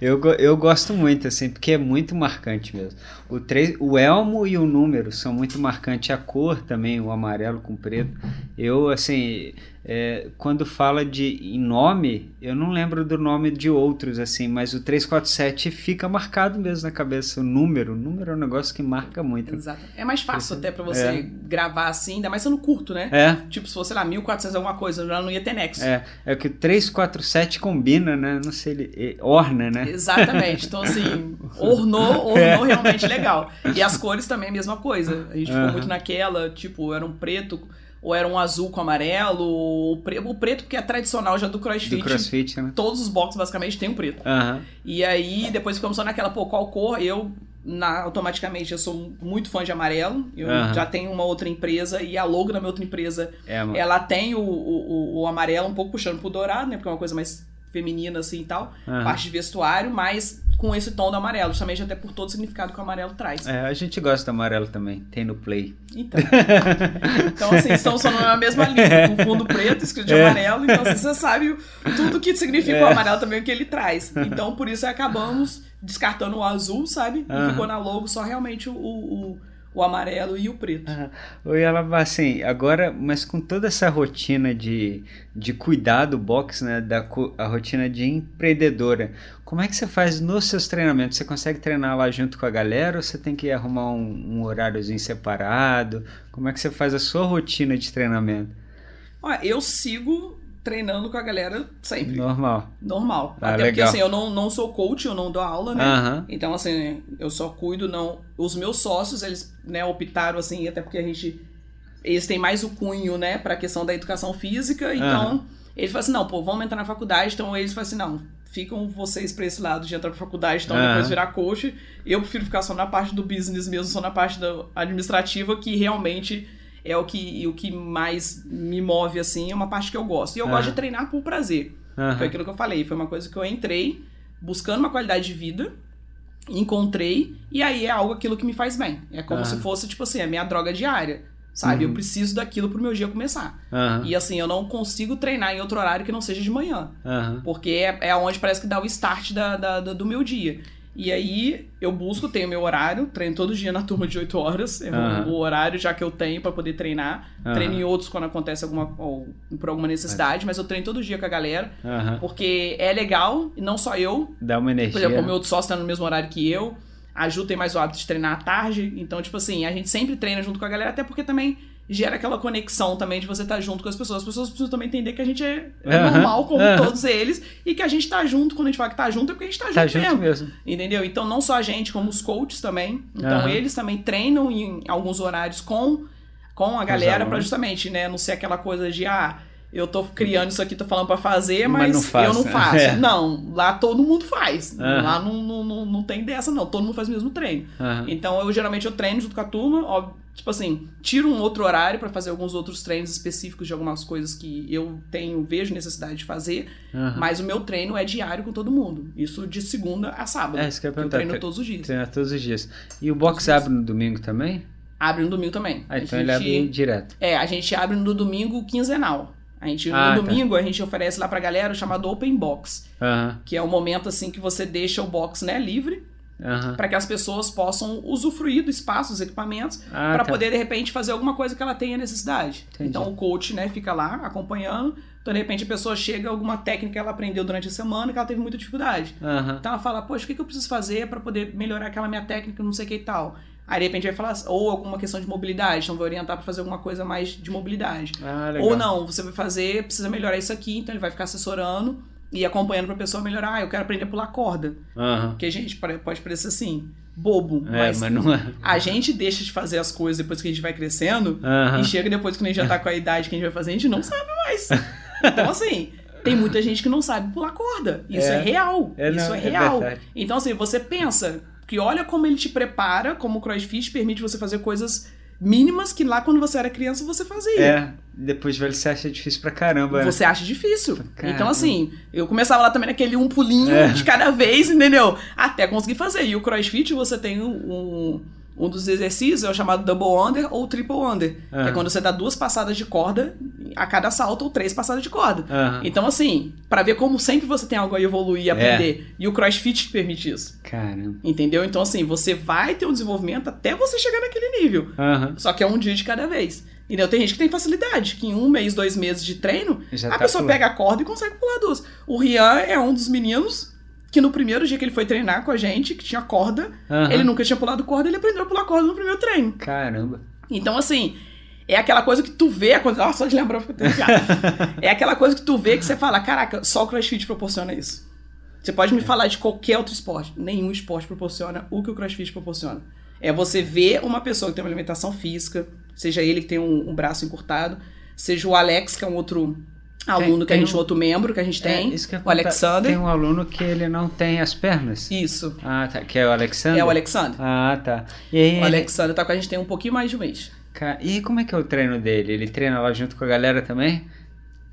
Eu, eu gosto muito, assim, porque é muito marcante mesmo. O, três, o elmo e o número são muito marcantes. A cor também, o amarelo com preto. Eu, assim, é, quando fala de em nome, eu não lembro do nome de outros, assim, mas o 347 fica marcado mesmo na cabeça. O número, o número é um negócio que marca muito. Exato. É mais fácil até pra você É. gravar assim, ainda mais sendo curto, né? É, Tipo, se fosse, sei lá, 1400 alguma coisa, já não ia ter nexo. é, é que o 347 combina, né? Não sei, ele é, orna, né? Exatamente. Então, assim, ornou, ornou realmente legal. E as cores também, a mesma coisa. A gente ficou Aham. muito naquela, tipo, era um preto, ou era um azul com amarelo, ou pre- o preto, que é tradicional já do crossfit. Do crossfit, né? Todos os boxes, basicamente, tem um preto. Aham. E aí, depois ficamos só naquela, pô, qual cor? Eu, na- automaticamente, eu sou muito fã de amarelo. Eu Aham. já tenho uma outra empresa, e a logo da minha outra empresa É, ela tem o, o, o- amarelo um pouco puxando pro dourado, né? Porque é uma coisa mais feminina assim e tal. Aham. Parte de vestuário, mas com esse tom do amarelo, justamente até por todo o significado que o amarelo traz. É, a gente gosta do amarelo também, tem no Play. Então. então, assim, estão só na mesma linha, com fundo preto, escrito de É. amarelo, então assim, você sabe tudo que significa o amarelo também, o que ele traz. Então, por isso acabamos descartando o azul, sabe? E Aham. ficou na logo só realmente o, o, o amarelo e o preto. Oi, ela assim, agora, mas com toda essa rotina de, de cuidar do box, né, da a rotina de empreendedora, como é que você faz nos seus treinamentos? Você consegue treinar lá junto com a galera ou você tem que arrumar um, um horáriozinho separado? Como é que você faz a sua rotina de treinamento? Olha, eu sigo treinando com a galera sempre. Normal. Normal. Ah, Até porque legal. assim, eu não, não sou coach, eu não dou aula, né? Aham. Então, assim, eu só cuido, não. Os meus sócios, eles, né, optaram, assim, até porque a gente. Eles têm mais o cunho, né, pra questão da educação física. Então, eles falam assim: não, pô, vamos entrar na faculdade. Então, eles falam assim: não, ficam vocês pra esse lado de entrar pra faculdade, então Aham. depois virar coach. Eu prefiro ficar só na parte do business mesmo, só na parte da administrativa, que realmente é o que, o que mais me move, assim, é uma parte que eu gosto. E eu gosto de treinar por prazer. Uhum. Foi aquilo que eu falei. Foi uma coisa que eu entrei buscando uma qualidade de vida, encontrei, e aí é algo aquilo que me faz bem. É como uhum. se fosse, tipo assim, a minha droga diária. Sabe? Uhum. Eu preciso daquilo pro meu dia começar. Uhum. E assim, eu não consigo treinar em outro horário que não seja de manhã. Porque é, é onde parece que dá o start da, da, da do meu dia. E aí eu busco, tenho meu horário, treino todo dia na turma de 8 horas. É uhum. o horário já que eu tenho para poder treinar. Uhum. Treino em outros quando acontece alguma ou, por alguma necessidade, mas eu treino todo dia com a galera. Uhum. Porque é legal, e não só eu. Dá uma energia. Por exemplo, o meu outro sócio tá no mesmo horário que eu. A Ju tem mais o hábito de treinar à tarde. Então, tipo assim, a gente sempre treina junto com a galera, até porque também gera aquela conexão também de você estar tá junto com as pessoas. As pessoas precisam também entender que a gente é, é normal como todos eles e que a gente tá junto, quando a gente fala que tá junto, é porque a gente tá, tá junto, mesmo, mesmo, Entendeu? Então, não só a gente, como os coaches também. Então, eles também treinam em alguns horários com, com a galera para justamente, né, não ser aquela coisa de, ah, eu tô criando isso aqui, tô falando para fazer, mas, mas não eu não faço. É. Não, lá todo mundo faz. Uhum. Lá não, não, não, não, tem dessa, não. Todo mundo faz o mesmo treino. Uhum. Então, eu geralmente eu treino junto com a turma, ó, tipo assim, tiro um outro horário para fazer alguns outros treinos específicos de algumas coisas que eu tenho, vejo necessidade de fazer, uhum. mas o meu treino é diário com todo mundo. Isso de segunda a sábado. É, isso que eu, eu treino todos os dias. Treina todos os dias. E o box abre no domingo também? Abre no domingo também. Ah, então gente, ele abre direto. É, a gente abre no domingo quinzenal. A gente, ah, no tá. domingo, a gente oferece lá pra galera o chamado Open Box. Uhum. Que é o momento, assim, que você deixa o box, né, livre. Uhum. para que as pessoas possam usufruir do espaço, dos equipamentos, ah, para tá. poder, de repente, fazer alguma coisa que ela tenha necessidade. Entendi. Então, o coach, né, fica lá acompanhando. Então, de repente, a pessoa chega alguma técnica que ela aprendeu durante a semana que ela teve muita dificuldade. Uhum. Então, ela fala, poxa, o que, que eu preciso fazer para poder melhorar aquela minha técnica, não sei o que e tal. Aí de repente vai falar, ou alguma questão de mobilidade, então vai orientar para fazer alguma coisa mais de mobilidade. Ah, ou não, você vai fazer, precisa melhorar isso aqui, então ele vai ficar assessorando e acompanhando para a pessoa melhorar. Ah, eu quero aprender a pular corda. Uhum. Que a gente pode parecer assim, bobo, é, mas, mas não é. a gente deixa de fazer as coisas depois que a gente vai crescendo uhum. e chega depois que a gente já tá com a idade que a gente vai fazer, a gente não sabe mais. então assim, tem muita gente que não sabe pular corda. Isso é, é real. É, isso não, é, é real. então assim, você pensa que olha como ele te prepara, como o CrossFit permite você fazer coisas mínimas que lá quando você era criança você fazia. É, depois velho você acha difícil pra caramba. Você acha difícil. Caramba. Então assim, eu começava lá também naquele um pulinho é. de cada vez, entendeu? Até conseguir fazer. E o CrossFit você tem um, um um dos exercícios é o chamado double under ou triple under, uhum. que é quando você dá duas passadas de corda a cada salto ou três passadas de corda. Uhum. Então, assim, para ver como sempre você tem algo a evoluir e aprender. É. E o CrossFit te permite isso. Caramba. Entendeu? Então, assim, você vai ter um desenvolvimento até você chegar naquele nível. Uhum. Só que é um dia de cada vez. Entendeu? Tem gente que tem facilidade, que em um mês, dois meses de treino, Já a tá pessoa pulando. pega a corda e consegue pular duas. O Rian é um dos meninos que no primeiro dia que ele foi treinar com a gente, que tinha corda, uhum. ele nunca tinha pulado corda, ele aprendeu a pular corda no primeiro treino. Caramba. Então, assim, é aquela coisa que tu vê, quando... oh, só de lembrar, eu É aquela coisa que tu vê que você fala, caraca, só o CrossFit proporciona isso. Você pode me é. falar de qualquer outro esporte. Nenhum esporte proporciona o que o CrossFit proporciona. É você ver uma pessoa que tem uma alimentação física, seja ele que tem um, um braço encurtado, seja o Alex, que é um outro aluno tem, que a gente, um, outro membro que a gente é, tem, é, o Alexander. Tem um aluno que ele não tem as pernas. Isso. Ah, tá. Que é o Alexander? É o Alexander. Ah, tá. E aí, o Alexander tá com a gente tem um pouquinho mais de um mês. E como é que é o treino dele? Ele treina lá junto com a galera também?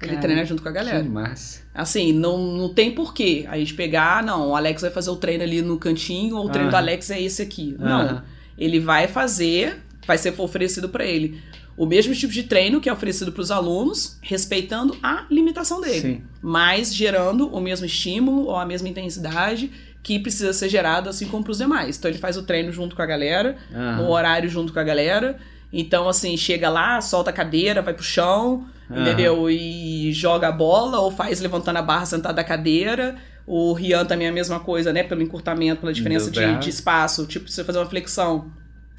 Ele Cara, treina junto com a galera. Que massa. Assim, não, não tem porquê a gente pegar, não, o Alex vai fazer o treino ali no cantinho, ou o treino do Alex é esse aqui. Não. Ele vai fazer, vai ser oferecido para ele o mesmo tipo de treino que é oferecido para os alunos, respeitando a limitação dele, Sim. mas gerando o mesmo estímulo ou a mesma intensidade que precisa ser gerado assim como para os demais. Então ele faz o treino junto com a galera, uhum. no horário junto com a galera. Então, assim, chega lá, solta a cadeira, vai pro chão, uhum. entendeu? E joga a bola, ou faz levantando a barra sentada da cadeira. O Rian também é a mesma coisa, né? Pelo encurtamento, pela diferença de, de, espaço. Tipo, você fazer uma flexão,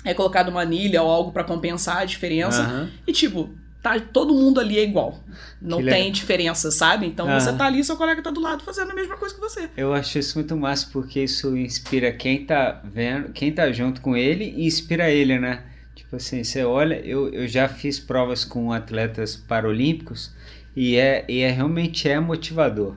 é colocado uma anilha ou algo para compensar a diferença. Uhum. E tipo, tá, todo mundo ali é igual. Não que tem legal. diferença, sabe? Então uhum. você tá ali, seu colega tá do lado fazendo a mesma coisa que você. Eu acho isso muito massa porque isso inspira quem tá vendo, quem tá junto com ele e inspira ele, né? Tipo assim, você olha, eu, eu já fiz provas com atletas paralímpicos e é, e é realmente é motivador.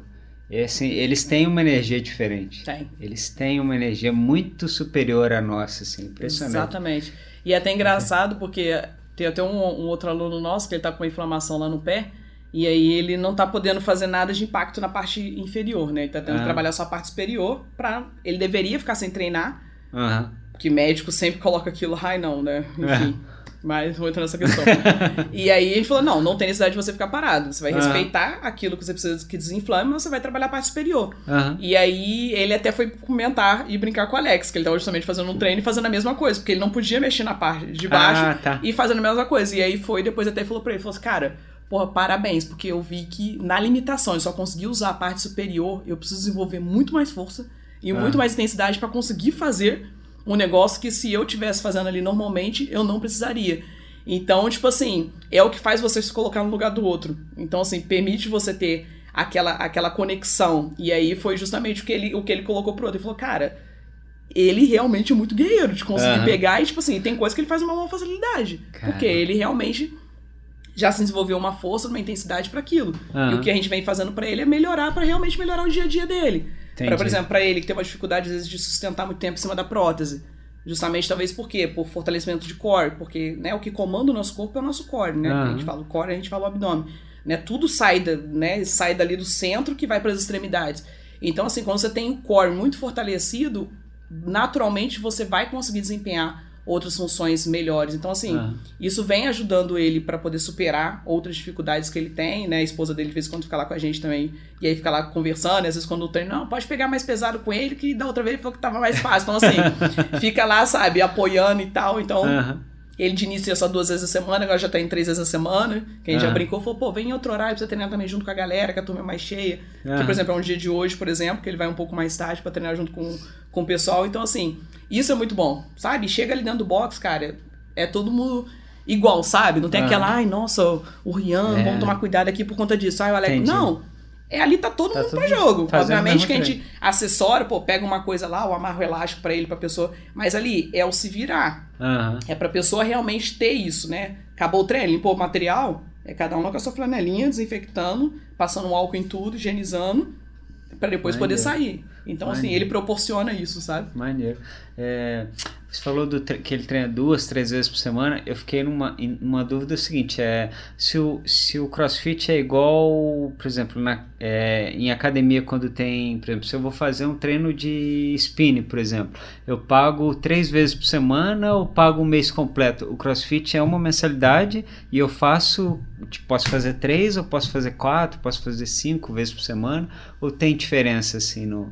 É assim, eles têm uma energia diferente. Tem. Eles têm uma energia muito superior à nossa, assim, impressionante. Exatamente. E é até engraçado porque tem até um, um, outro aluno nosso que ele tá com uma inflamação lá no pé E aí ele não tá podendo fazer nada de impacto na parte inferior, né? Ele tá tendo que Ah. trabalhar só a parte superior pra. Ele deveria ficar sem treinar, Aham. porque médico sempre coloca aquilo, ai não, né? Enfim. É. Mas vou entrar nessa questão. e aí a gente falou: não, não tem necessidade de você ficar parado. Você vai Ah. respeitar aquilo que você precisa que desinflame, mas você vai trabalhar a parte superior. Aham. E aí ele até foi comentar e brincar com o Alex, que ele tava justamente fazendo um treino e fazendo a mesma coisa, porque ele não podia mexer na parte de baixo Ah, tá. e fazendo a mesma coisa. E aí foi, depois até falou pra ele, falou assim, cara, porra, parabéns, porque eu vi que na limitação eu só consegui usar a parte superior, eu preciso desenvolver muito mais força e Ah. muito mais intensidade pra conseguir fazer um negócio que se eu tivesse fazendo ali normalmente, eu não precisaria. Então, tipo assim, é o que faz você se colocar no lugar do outro. Então, assim, permite você ter aquela, aquela conexão. E aí foi justamente o que ele, o que ele colocou pro outro. Ele falou, cara, ele realmente é muito guerreiro de conseguir Aham. pegar e, tipo assim, tem coisa que ele faz uma maior facilidade. Caramba. Porque ele realmente já se desenvolveu uma força, uma intensidade para aquilo. E Aham. o que a gente vem fazendo pra ele é melhorar, pra realmente melhorar o dia a dia dele. Pra, por exemplo, pra ele que tem uma dificuldade às vezes de sustentar muito tempo em cima da prótese. Justamente talvez por quê? Por fortalecimento de core, porque né, o que comanda o nosso corpo é o nosso core, né? Aham. A gente fala o core, a gente fala o abdômen. Né? Tudo sai, da, né? sai dali do centro que vai para as extremidades. Então, assim, quando você tem o core muito fortalecido, naturalmente você vai conseguir desempenhar outras funções melhores. Então, assim, Aham. isso vem ajudando ele para poder superar outras dificuldades que ele tem, né? A esposa dele, de vez em quando, fica lá com a gente também. E aí fica lá conversando, e às vezes quando o treino, não, pode pegar mais pesado com ele, que da outra vez ele falou que tava mais fácil. Então, assim, fica lá, sabe, apoiando e tal. Então, Aham. Ele de início ia só duas vezes a semana, agora já tá em três vezes a semana. Que a gente já Ah. brincou, falou, pô, vem em outro horário pra você treinar também junto com a galera, que a turma é mais cheia. Que, Aham. por exemplo, é um dia de hoje, por exemplo, que ele vai um pouco mais tarde pra treinar junto com, com o pessoal. Então, assim, isso é muito bom, sabe? Chega ali dentro do box, cara, é todo mundo igual, sabe? Não tem Aham. aquela, ai, nossa, o Rian, É. vamos tomar cuidado aqui por conta disso. Ai, o Alex. Entendi. Não. É ali tá todo Tá mundo pra jogo. o Obviamente que a gente acessório, pô, pega uma coisa lá, ou amarra o elástico pra ele, pra pessoa. Mas ali é o se virar. Aham. É pra pessoa realmente ter isso, né? Acabou o treino, limpou o material, é cada um com a sua flanelinha, desinfectando, passando um álcool em tudo, higienizando, pra depois poder Maneiro. sair. Então, assim, Maneiro. ele proporciona isso, sabe? Maneiro. É, você falou do que ele treina duas, três vezes por semana. Eu fiquei numa, uma dúvida seguinte: é, se, o, se o crossfit é igual, por exemplo, na, é, em academia, quando tem, por exemplo, se eu vou fazer um treino de spinning, por exemplo, eu pago três vezes por semana ou pago um mês completo? O crossfit é uma mensalidade e eu faço, tipo, posso fazer três ou posso fazer quatro, posso fazer cinco vezes por semana? Ou tem diferença assim no.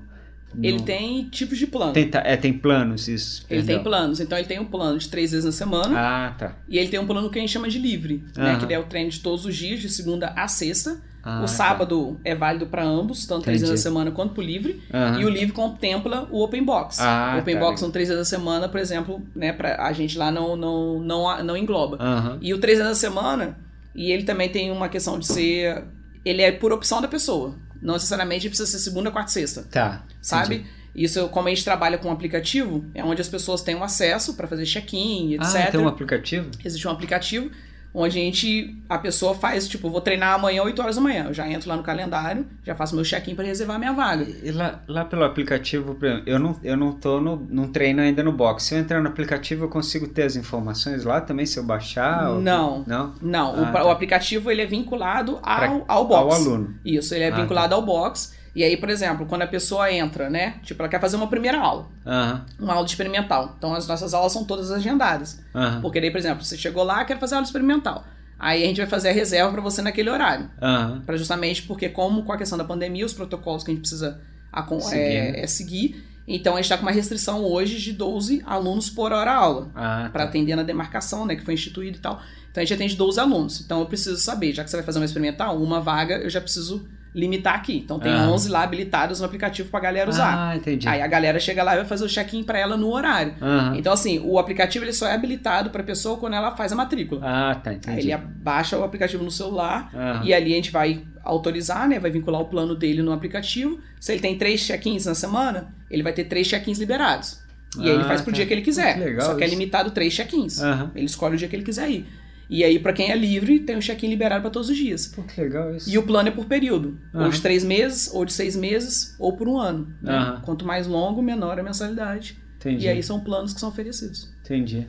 Ele tem tipos de plano. tem, é, tem planos, isso. Ele tem perdão. planos. Então, ele tem um plano de três vezes na semana. Ah, tá. E ele tem um plano que a gente chama de livre, né? Que é o treino de todos os dias, de segunda a sexta. Ah, o tá. sábado é válido para ambos, tanto três vezes Entendi. na semana quanto pro livre. E o livre contempla o open box. Ah, o open tá, box são três vezes na semana, por exemplo, né? Pra, a gente lá não, não, não, não engloba. E o três vezes na semana, e ele também tem uma questão de ser. Ele é por opção da pessoa. Não necessariamente precisa ser segunda, quarta e sexta. Tá. Sabe? entendi. Isso, como a gente trabalha com um aplicativo, é onde as pessoas têm um acesso para fazer check-in, etc. Ah, tem um aplicativo? Existe um aplicativo onde a gente, a pessoa faz, tipo, vou treinar amanhã 8 horas da manhã. Eu já entro lá no calendário, já faço meu check-in para reservar minha vaga. E lá, lá pelo aplicativo, eu não, eu não tô no, não treino ainda no box. Se eu entrar no aplicativo, eu consigo ter as informações lá também, se eu baixar? ou- Não. Não? Não, o, Ah, pa- tá. o aplicativo ele é vinculado ao, Pra- ao box. Ao aluno. Isso, ele é Ah, vinculado ao box. E aí, por exemplo, quando a pessoa entra, né? Tipo, ela quer fazer uma primeira aula, Aham, uma aula experimental. Então, as nossas aulas são todas agendadas. aham, Porque daí, por exemplo, você chegou lá, quer fazer aula experimental. Aí a gente vai fazer a reserva para você naquele horário. aham. Para justamente porque, como com a questão da pandemia, os protocolos que a gente precisa acon- Seguir, é, é seguir. Então a gente está com uma restrição hoje de 12 alunos por hora aula. Ah, Para tá. atender na demarcação, né, que foi instituído e tal. Então a gente atende 12 alunos. Então eu preciso saber, já que você vai fazer uma experimental, uma vaga, eu já preciso limitar aqui. Então tem Ah. 11 lá habilitados no aplicativo pra galera usar. Ah, entendi. Aí a galera chega lá e vai fazer o check-in para ela no horário. Aham. Então assim, o aplicativo ele só é habilitado para pessoa quando ela faz a matrícula. Ah, tá, Aí entendi. ele baixa o aplicativo no celular Aham. e ali a gente vai autorizar, né? Vai vincular o plano dele no aplicativo. Se ele tem três check-ins na semana, ele vai ter três check-ins liberados. E aí ele Ah, faz pro tá. dia que ele quiser. Que legal Só que é limitado três check-ins. Ele escolhe o dia que ele quiser ir. E aí, pra quem é livre, tem um check-in liberado pra todos os dias. Pô, que legal isso. E o plano é por período. Ou Aham. de três meses, ou de seis meses, ou por um ano. né? Aham. Quanto mais longo, menor a mensalidade. Entendi. E aí são planos que são oferecidos. Entendi.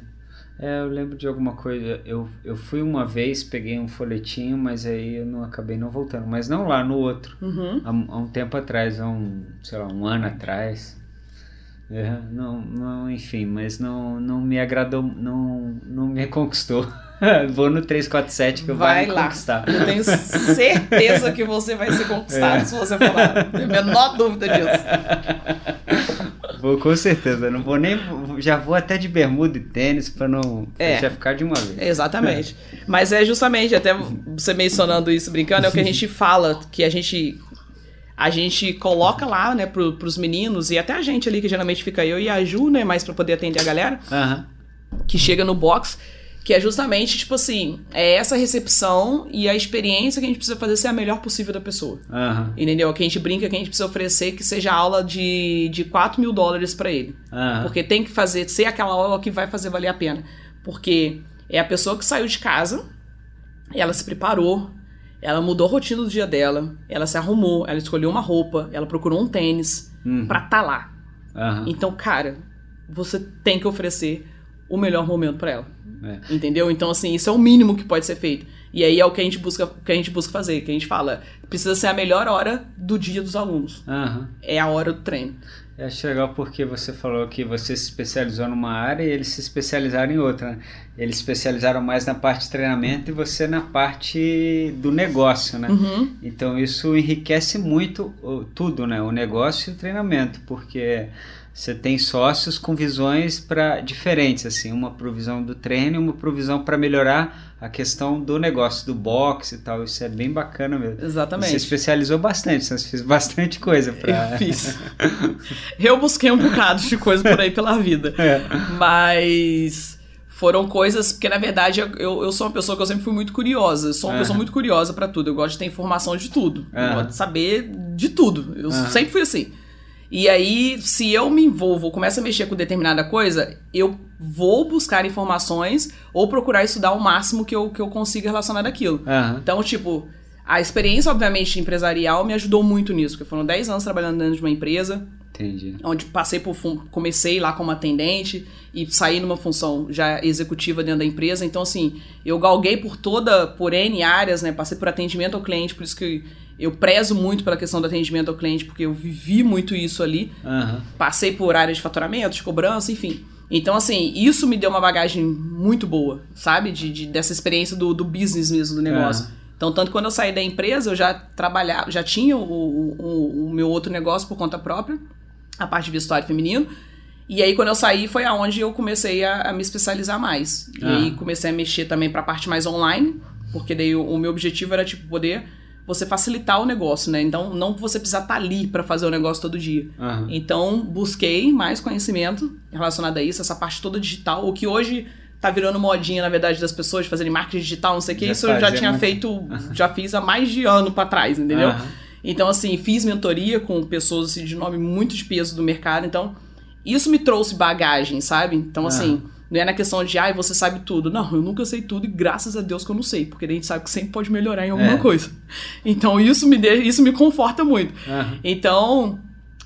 É, eu lembro de alguma coisa. Eu, eu fui uma vez, peguei um folhetinho, mas aí eu não acabei não voltando. Mas não lá, no outro. Uhum. Há, há, um tempo atrás, há um, sei lá, um ano atrás. É, não, não, enfim, mas não, não me agradou, não, não me conquistou. Vou no 347 que vai, vai me lá. conquistar. Eu tenho certeza que você vai ser conquistado é. se você falar. Não tenho a menor dúvida disso. Vou com certeza, não vou nem. Já vou até de bermuda e tênis para não é, já ficar de uma vez. Exatamente. Mas é justamente, até você mencionando isso brincando, é o que a gente fala, que a gente. A gente coloca lá, né, pro, pros meninos, e até a gente ali, que geralmente fica eu e a Ju, né, mais para poder atender a galera, uhum. que chega no box que é justamente, tipo assim, é essa recepção e a experiência que a gente precisa fazer ser a melhor possível da pessoa. Uhum. Entendeu? Que a gente brinca que a gente precisa oferecer que seja aula de, de 4 mil dólares para ele. Uhum. Porque tem que fazer, ser aquela aula que vai fazer valer a pena. Porque é a pessoa que saiu de casa, ela se preparou, ela mudou a rotina do dia dela, ela se arrumou, ela escolheu uma roupa, ela procurou um tênis uhum. pra tá lá. Uhum. Então, cara, você tem que oferecer o melhor momento para ela. É. Entendeu? Então, assim, isso é o mínimo que pode ser feito. E aí é o que a gente busca, que a gente busca fazer, que a gente fala, precisa ser a melhor hora do dia dos alunos. Uhum. É a hora do treino. Eu acho legal porque você falou que você se especializou numa área e eles se especializaram em outra. Né? Eles se especializaram mais na parte de treinamento e você na parte do negócio, né? Uhum. Então isso enriquece muito tudo, né? O negócio e o treinamento, porque você tem sócios com visões para diferentes, assim, uma provisão do treino e uma provisão para melhorar a questão do negócio, do boxe e tal. Isso é bem bacana mesmo. Exatamente. Você especializou bastante, você fez bastante coisa para. Eu fiz. eu busquei um bocado de coisa por aí pela vida. É. Mas foram coisas, porque na verdade eu, eu sou uma pessoa que eu sempre fui muito curiosa. Eu sou uma uhum. pessoa muito curiosa para tudo. Eu gosto de ter informação de tudo. Uhum. Eu gosto de saber de tudo. Eu uhum. sempre fui assim. E aí, se eu me envolvo, começo a mexer com determinada coisa, eu vou buscar informações ou procurar estudar o máximo que eu, que eu consiga relacionar daquilo. Uhum. Então, tipo, a experiência, obviamente, empresarial me ajudou muito nisso, porque foram 10 anos trabalhando dentro de uma empresa. Entendi. Onde passei por. Comecei lá como atendente e saí numa função já executiva dentro da empresa. Então, assim, eu galguei por toda. por N áreas, né? Passei por atendimento ao cliente, por isso que eu prezo muito pela questão do atendimento ao cliente, porque eu vivi muito isso ali. Uhum. Passei por áreas de faturamento, de cobrança, enfim. Então, assim, isso me deu uma bagagem muito boa, sabe? De, de dessa experiência do, do business mesmo, do negócio. Uhum. Então, tanto quando eu saí da empresa, eu já trabalhava, já tinha o, o, o meu outro negócio por conta própria, a parte de vestuário feminino. E aí, quando eu saí, foi aonde eu comecei a, a me especializar mais. E aí, comecei a mexer também para a parte mais online, porque daí o, o meu objetivo era, tipo, poder você facilitar o negócio, né? Então, não você precisar estar tá ali para fazer o negócio todo dia. Uhum. Então, busquei mais conhecimento relacionado a isso, essa parte toda digital, o que hoje tá virando modinha, na verdade, das pessoas fazerem marketing digital, não sei o que, isso eu já tinha muito... feito, já fiz há mais de ano para trás, entendeu? Uhum. Então, assim, fiz mentoria com pessoas assim, de nome muito de peso do mercado, então isso me trouxe bagagem, sabe? Então, assim, não é na questão de, ai, ah, você sabe tudo. Não, eu nunca sei tudo e graças a Deus que eu não sei, porque a gente sabe que sempre pode melhorar em alguma é. coisa. Então, isso me, de, isso me conforta muito. Uhum. Então,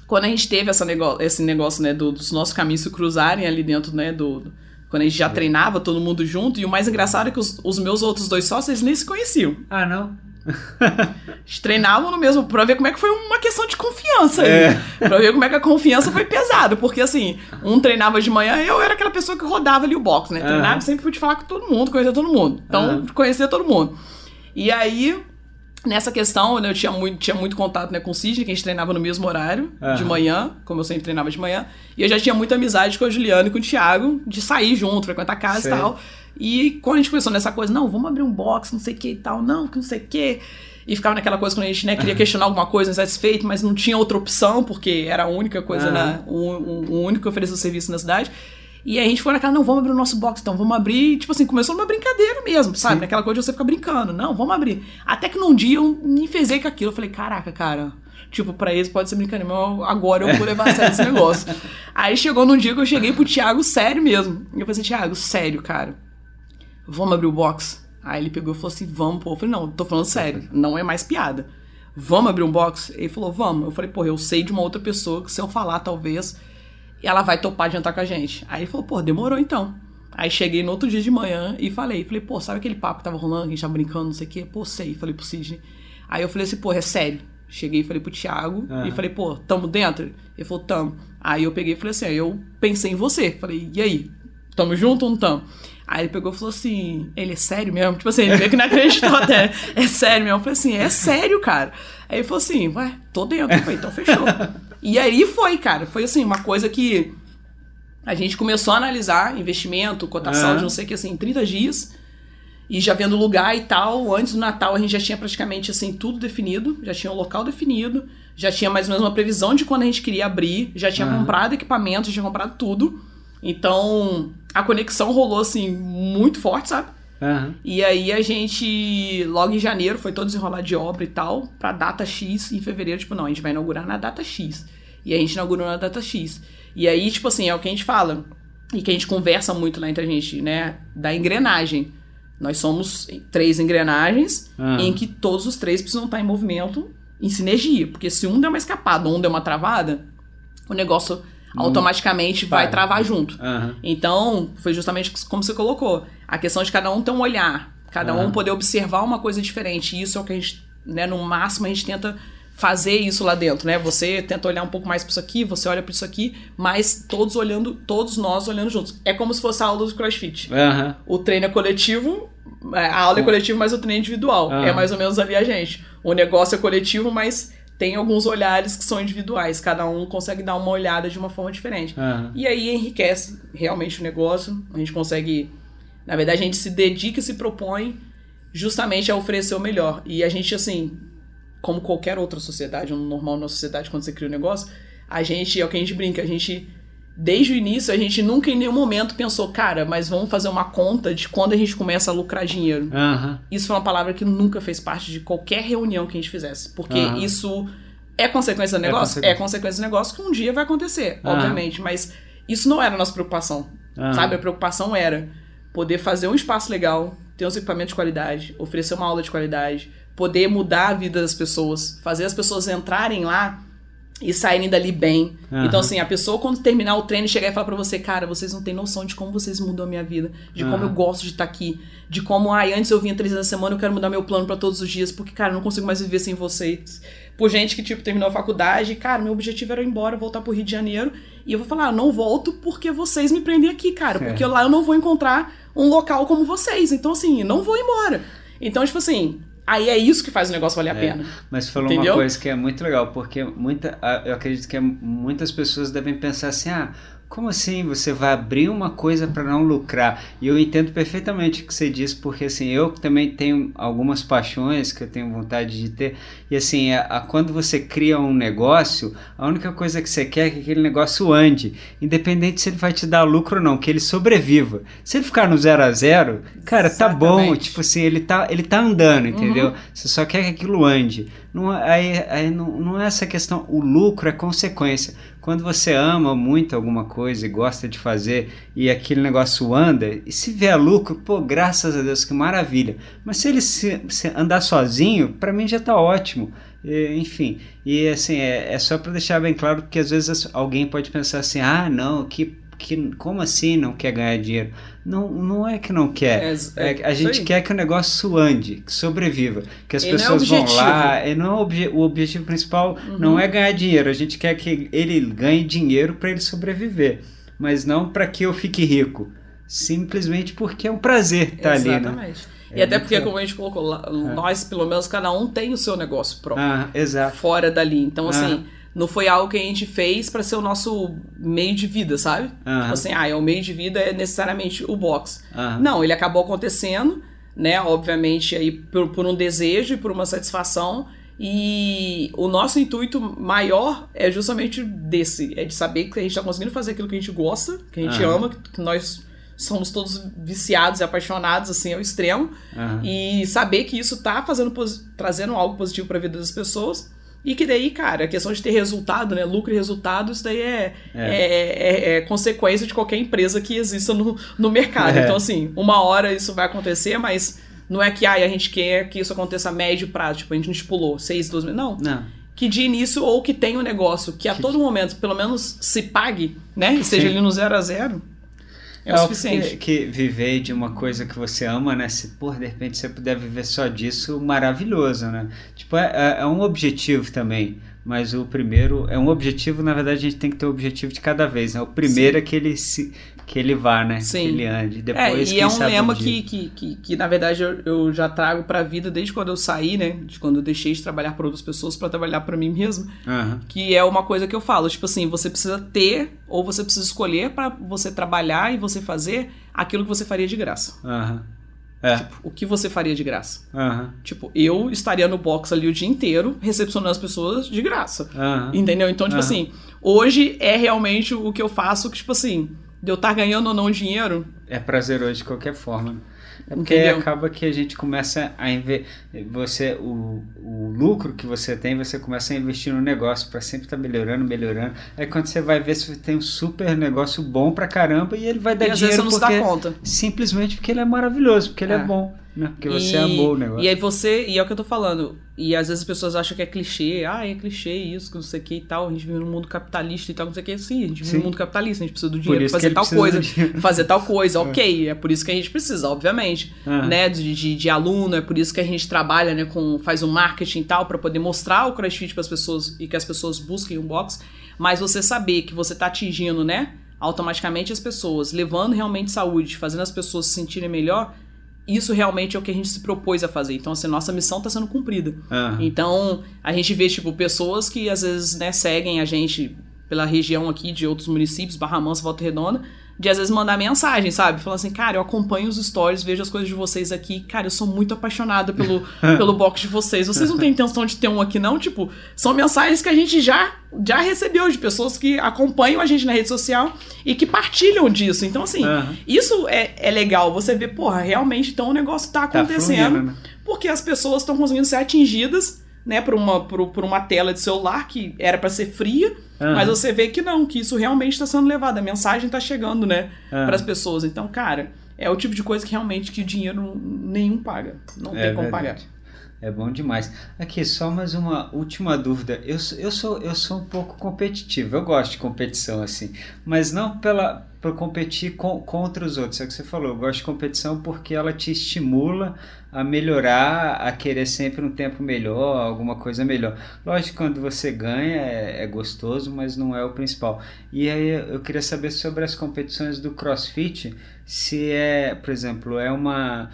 quando a gente teve essa negócio, esse negócio, né, do, dos nossos caminhos se cruzarem ali dentro, né, do, do quando a gente já é. treinava todo mundo junto, e o mais engraçado é que os, os meus outros dois sócios nem se conheciam. Ah, não? Eles treinavam no mesmo pra ver como é que foi uma questão de confiança é. aí. Pra ver como é que a confiança foi pesada. Porque assim, um treinava de manhã, eu era aquela pessoa que rodava ali o box, né? Treinava uhum. sempre fui te falar com todo mundo, conhecer todo mundo. Então, uhum. conhecer todo mundo. E aí, nessa questão, né, eu tinha muito, tinha muito contato né, com o Sidney, que a gente treinava no mesmo horário, uhum. de manhã, como eu sempre treinava de manhã. E eu já tinha muita amizade com a Juliana e com o Thiago, de sair junto, frequentar a casa Sei. e tal. E quando a gente começou nessa coisa, não, vamos abrir um box, não sei o que e tal, não, que não sei o que. E ficava naquela coisa quando a gente né, queria questionar alguma coisa, insatisfeito, mas não tinha outra opção, porque era a única coisa, uhum. né? O, o, o único que oferecia serviço na cidade. E aí a gente foi naquela, não, vamos abrir o nosso box, então, vamos abrir. Tipo assim, começou numa brincadeira mesmo, sabe? Sim. Naquela coisa de você ficar brincando. Não, vamos abrir. Até que num dia eu me fezei com aquilo. Eu falei, caraca, cara. Tipo, pra eles pode ser brincadeira, mas agora eu vou levar a sério esse negócio. aí chegou num dia que eu cheguei pro Thiago sério mesmo. E eu falei assim, Thiago, sério, cara vamos abrir o box? Aí ele pegou e falou assim, vamos, pô. Eu falei, não, tô falando sério, não é mais piada. Vamos abrir um box? Ele falou, vamos. Eu falei, pô, eu sei de uma outra pessoa que se eu falar, talvez, ela vai topar de entrar com a gente. Aí ele falou, pô, demorou então. Aí cheguei no outro dia de manhã e falei, falei, pô, sabe aquele papo que tava rolando, que a gente tava brincando, não sei o quê? Pô, sei, falei pro Sidney. Aí eu falei assim, pô, é sério. Cheguei e falei pro Thiago e falei, pô, tamo dentro? Ele falou, tamo. Aí eu peguei e falei assim, eu pensei em você. Falei, e aí? Tamo junto ou não tamo? Aí ele pegou e falou assim: ele é sério mesmo? Tipo assim, ele meio que não acreditou até. É sério mesmo? Eu falei assim: é sério, cara. Aí ele falou assim: ué, tô dentro. Eu falei, então fechou. e aí foi, cara. Foi assim, uma coisa que a gente começou a analisar investimento, cotação uhum. de não sei o que, assim, em 30 dias. E já vendo lugar e tal. Antes do Natal a gente já tinha praticamente assim tudo definido, já tinha o local definido, já tinha mais ou menos uma previsão de quando a gente queria abrir, já tinha uhum. comprado equipamento, já tinha comprado tudo. Então, a conexão rolou assim muito forte, sabe? Uhum. E aí a gente, logo em janeiro, foi todo desenrolar de obra e tal, pra data X. Em fevereiro, tipo, não, a gente vai inaugurar na data X. E a gente inaugurou na data X. E aí, tipo assim, é o que a gente fala. E que a gente conversa muito lá entre a gente, né? Da engrenagem. Nós somos três engrenagens uhum. em que todos os três precisam estar em movimento, em sinergia. Porque se um der uma escapada um der uma travada, o negócio automaticamente vai, vai travar junto. Uhum. Então, foi justamente como você colocou. A questão de cada um ter um olhar, cada uhum. um poder observar uma coisa diferente. E isso é o que a gente, né, no máximo, a gente tenta fazer isso lá dentro, né? Você tenta olhar um pouco mais para isso aqui, você olha para isso aqui, mas todos olhando, todos nós olhando juntos. É como se fosse a aula do CrossFit. Uhum. O treino é coletivo, é, a aula é coletiva, mas o treino é individual. É mais ou menos ali a gente. O negócio é coletivo, mas tem alguns olhares que são individuais, cada um consegue dar uma olhada de uma forma diferente. Uhum. E aí enriquece realmente o negócio, a gente consegue. Na verdade, a gente se dedica e se propõe justamente a oferecer o melhor. E a gente, assim, como qualquer outra sociedade, um normal na sociedade, quando você cria um negócio, a gente, é o que a gente brinca, a gente desde o início, a gente nunca em nenhum momento pensou, cara, mas vamos fazer uma conta de quando a gente começa a lucrar dinheiro. Uhum. Isso foi uma palavra que nunca fez parte de qualquer reunião que a gente fizesse. Porque uhum. isso é consequência do é negócio? É consequência. é consequência do negócio que um dia vai acontecer, uhum. obviamente. Mas isso não era a nossa preocupação. Sabe? A preocupação era poder fazer um espaço legal, ter uns equipamentos de qualidade, oferecer uma aula de qualidade, poder mudar a vida das pessoas, fazer as pessoas entrarem lá e saírem dali bem. Uhum. Então, assim, a pessoa, quando terminar o treino, chegar e falar pra você, cara, vocês não têm noção de como vocês mudam a minha vida, de uhum. como eu gosto de estar tá aqui, de como, ai, antes eu vinha três vezes na semana, eu quero mudar meu plano para todos os dias, porque, cara, eu não consigo mais viver sem vocês. Por gente que, tipo, terminou a faculdade, cara, meu objetivo era ir embora, voltar pro Rio de Janeiro, e eu vou falar, ah, não volto porque vocês me prendem aqui, cara, porque é. lá eu não vou encontrar um local como vocês. Então, assim, não vou embora. Então, tipo assim, Aí é isso que faz o negócio valer a é, pena. Mas falou Entendeu? uma coisa que é muito legal, porque muita, eu acredito que muitas pessoas devem pensar assim: ah, como assim você vai abrir uma coisa para não lucrar? E eu entendo perfeitamente o que você diz, porque assim, eu também tenho algumas paixões que eu tenho vontade de ter. E assim, a, a, quando você cria um negócio, a única coisa que você quer é que aquele negócio ande, independente se ele vai te dar lucro ou não, que ele sobreviva. Se ele ficar no zero a zero, cara, Exatamente. tá bom, tipo assim, ele tá, ele tá andando, entendeu? Uhum. Você só quer que aquilo ande. Não, aí, aí não, não é essa questão, o lucro é consequência. Quando você ama muito alguma coisa e gosta de fazer e aquele negócio anda, e se vier lucro, pô, graças a Deus, que maravilha. Mas se ele se, se andar sozinho, para mim já está ótimo. E, enfim, e assim, é, é só para deixar bem claro, porque às vezes alguém pode pensar assim: ah, não, que que como assim não quer ganhar dinheiro? Não, não é que não quer. É, é, é a gente quer que o negócio ande, que sobreviva, que as e pessoas é vão lá. E não é obje, o objetivo principal uhum. não é ganhar dinheiro. A gente quer que ele ganhe dinheiro para ele sobreviver, mas não para que eu fique rico. Simplesmente porque é um prazer estar ali. Né? Exatamente. Né? E até porque, como a gente colocou lá, nós, pelo menos, cada um tem o seu negócio próprio. Ah, exato. Fora dali. Então, assim, ah não foi algo que a gente fez para ser o nosso meio de vida, sabe? Uhum. Tipo assim, ah, é o meio de vida é necessariamente o box. Uhum. Não, ele acabou acontecendo, né? Obviamente aí por, por um desejo e por uma satisfação. E o nosso intuito maior é justamente desse, é de saber que a gente está conseguindo fazer aquilo que a gente gosta, que a gente uhum. ama, que nós somos todos viciados e apaixonados assim ao extremo uhum. e saber que isso está fazendo trazendo algo positivo para a vida das pessoas e que daí, cara, a questão de ter resultado, né? Lucro e resultado, isso daí é, é. é, é, é consequência de qualquer empresa que exista no, no mercado. É. Então, assim, uma hora isso vai acontecer, mas não é que ah, a gente quer que isso aconteça a médio prazo, tipo, a gente não estipulou seis, doze meses. Não. Não. Que de início ou que tenha um negócio que a todo momento, pelo menos, se pague, né? E seja ali no zero a zero. É, é o suficiente. Que, que viver de uma coisa que você ama, né? Se, por de repente você puder viver só disso, maravilhoso, né? Tipo, é, é, é um objetivo também mas o primeiro é um objetivo, na verdade a gente tem que ter o objetivo de cada vez, né? O primeiro Sim. é que ele se que ele vá, né? Sim. Que ele ande. É, Depois, é, e é um lema que, que, que, que, na verdade, eu, eu já trago pra vida desde quando eu saí, né? De quando eu deixei de trabalhar para outras pessoas para trabalhar para mim mesmo. Uhum. Que é uma coisa que eu falo, tipo assim, você precisa ter ou você precisa escolher para você trabalhar e você fazer aquilo que você faria de graça. Uhum. É. Tipo, o que você faria de graça? Uhum. Tipo, eu estaria no box ali o dia inteiro, recepcionando as pessoas de graça. Uhum. Entendeu? Então, tipo assim, hoje é realmente o que eu faço, que, tipo assim, de eu estar ganhando ou não dinheiro. É prazeroso de qualquer forma. É porque Entendeu? acaba que a gente começa a. Você, o, o lucro que você tem, você começa a investir no negócio para sempre estar tá melhorando, melhorando. Aí quando você vai ver se você tem um super negócio bom pra caramba e ele vai dar e dinheiro. Às vezes você não porque, se dá conta. Simplesmente porque ele é maravilhoso, porque ele é, é bom. Né? Porque você e, amou o negócio. E aí você, e é o que eu tô falando. E às vezes as pessoas acham que é clichê, ah, é clichê isso, que não sei o que e tal. A gente vive num mundo capitalista e tal, não sei o que. Sim, a gente vive Sim. num mundo capitalista, a gente precisa do dinheiro pra fazer tal coisa. Fazer tal coisa, ok. É por isso que a gente precisa, obviamente. Ah. Né? De, de, de, aluno, é por isso que a gente trabalha, né, com. faz um marketing e tal, para poder mostrar o CrossFit para as pessoas e que as pessoas busquem um box. Mas você saber que você tá atingindo, né? Automaticamente as pessoas, levando realmente saúde, fazendo as pessoas se sentirem melhor, isso realmente é o que a gente se propôs a fazer. Então, assim, nossa missão está sendo cumprida. Uhum. Então, a gente vê, tipo, pessoas que às vezes, né, seguem a gente pela região aqui de outros municípios, Barra Mansa, Volta Redonda, de às vezes mandar mensagem, sabe? Falando assim, cara, eu acompanho os stories, vejo as coisas de vocês aqui, cara, eu sou muito apaixonada pelo, pelo box de vocês. Vocês não têm intenção de ter um aqui, não? Tipo, são mensagens que a gente já, já recebeu de pessoas que acompanham a gente na rede social e que partilham disso. Então, assim, uhum. isso é, é legal. Você vê, porra, realmente, então o negócio tá, tá acontecendo. Tá né? Porque as pessoas estão conseguindo ser atingidas né, por uma, por, por uma tela de celular que era para ser fria, uhum. mas você vê que não, que isso realmente está sendo levado, a mensagem está chegando, né, uhum. para as pessoas. Então, cara, é o tipo de coisa que realmente que dinheiro nenhum paga, não é tem como verdade. pagar. É bom demais. Aqui, só mais uma última dúvida. Eu, eu, sou, eu sou um pouco competitivo, eu gosto de competição assim, mas não pela para competir com, contra os outros. É o que você falou, eu gosto de competição porque ela te estimula a melhorar, a querer sempre um tempo melhor, alguma coisa melhor. Lógico, quando você ganha é, é gostoso, mas não é o principal. E aí eu queria saber sobre as competições do CrossFit, se é, por exemplo, é uma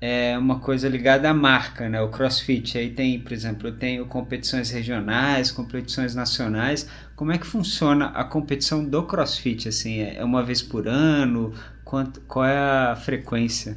é uma coisa ligada à marca, né? O CrossFit. Aí tem, por exemplo, eu tenho competições regionais, competições nacionais. Como é que funciona a competição do CrossFit? Assim, é uma vez por ano? Quanto, qual é a frequência?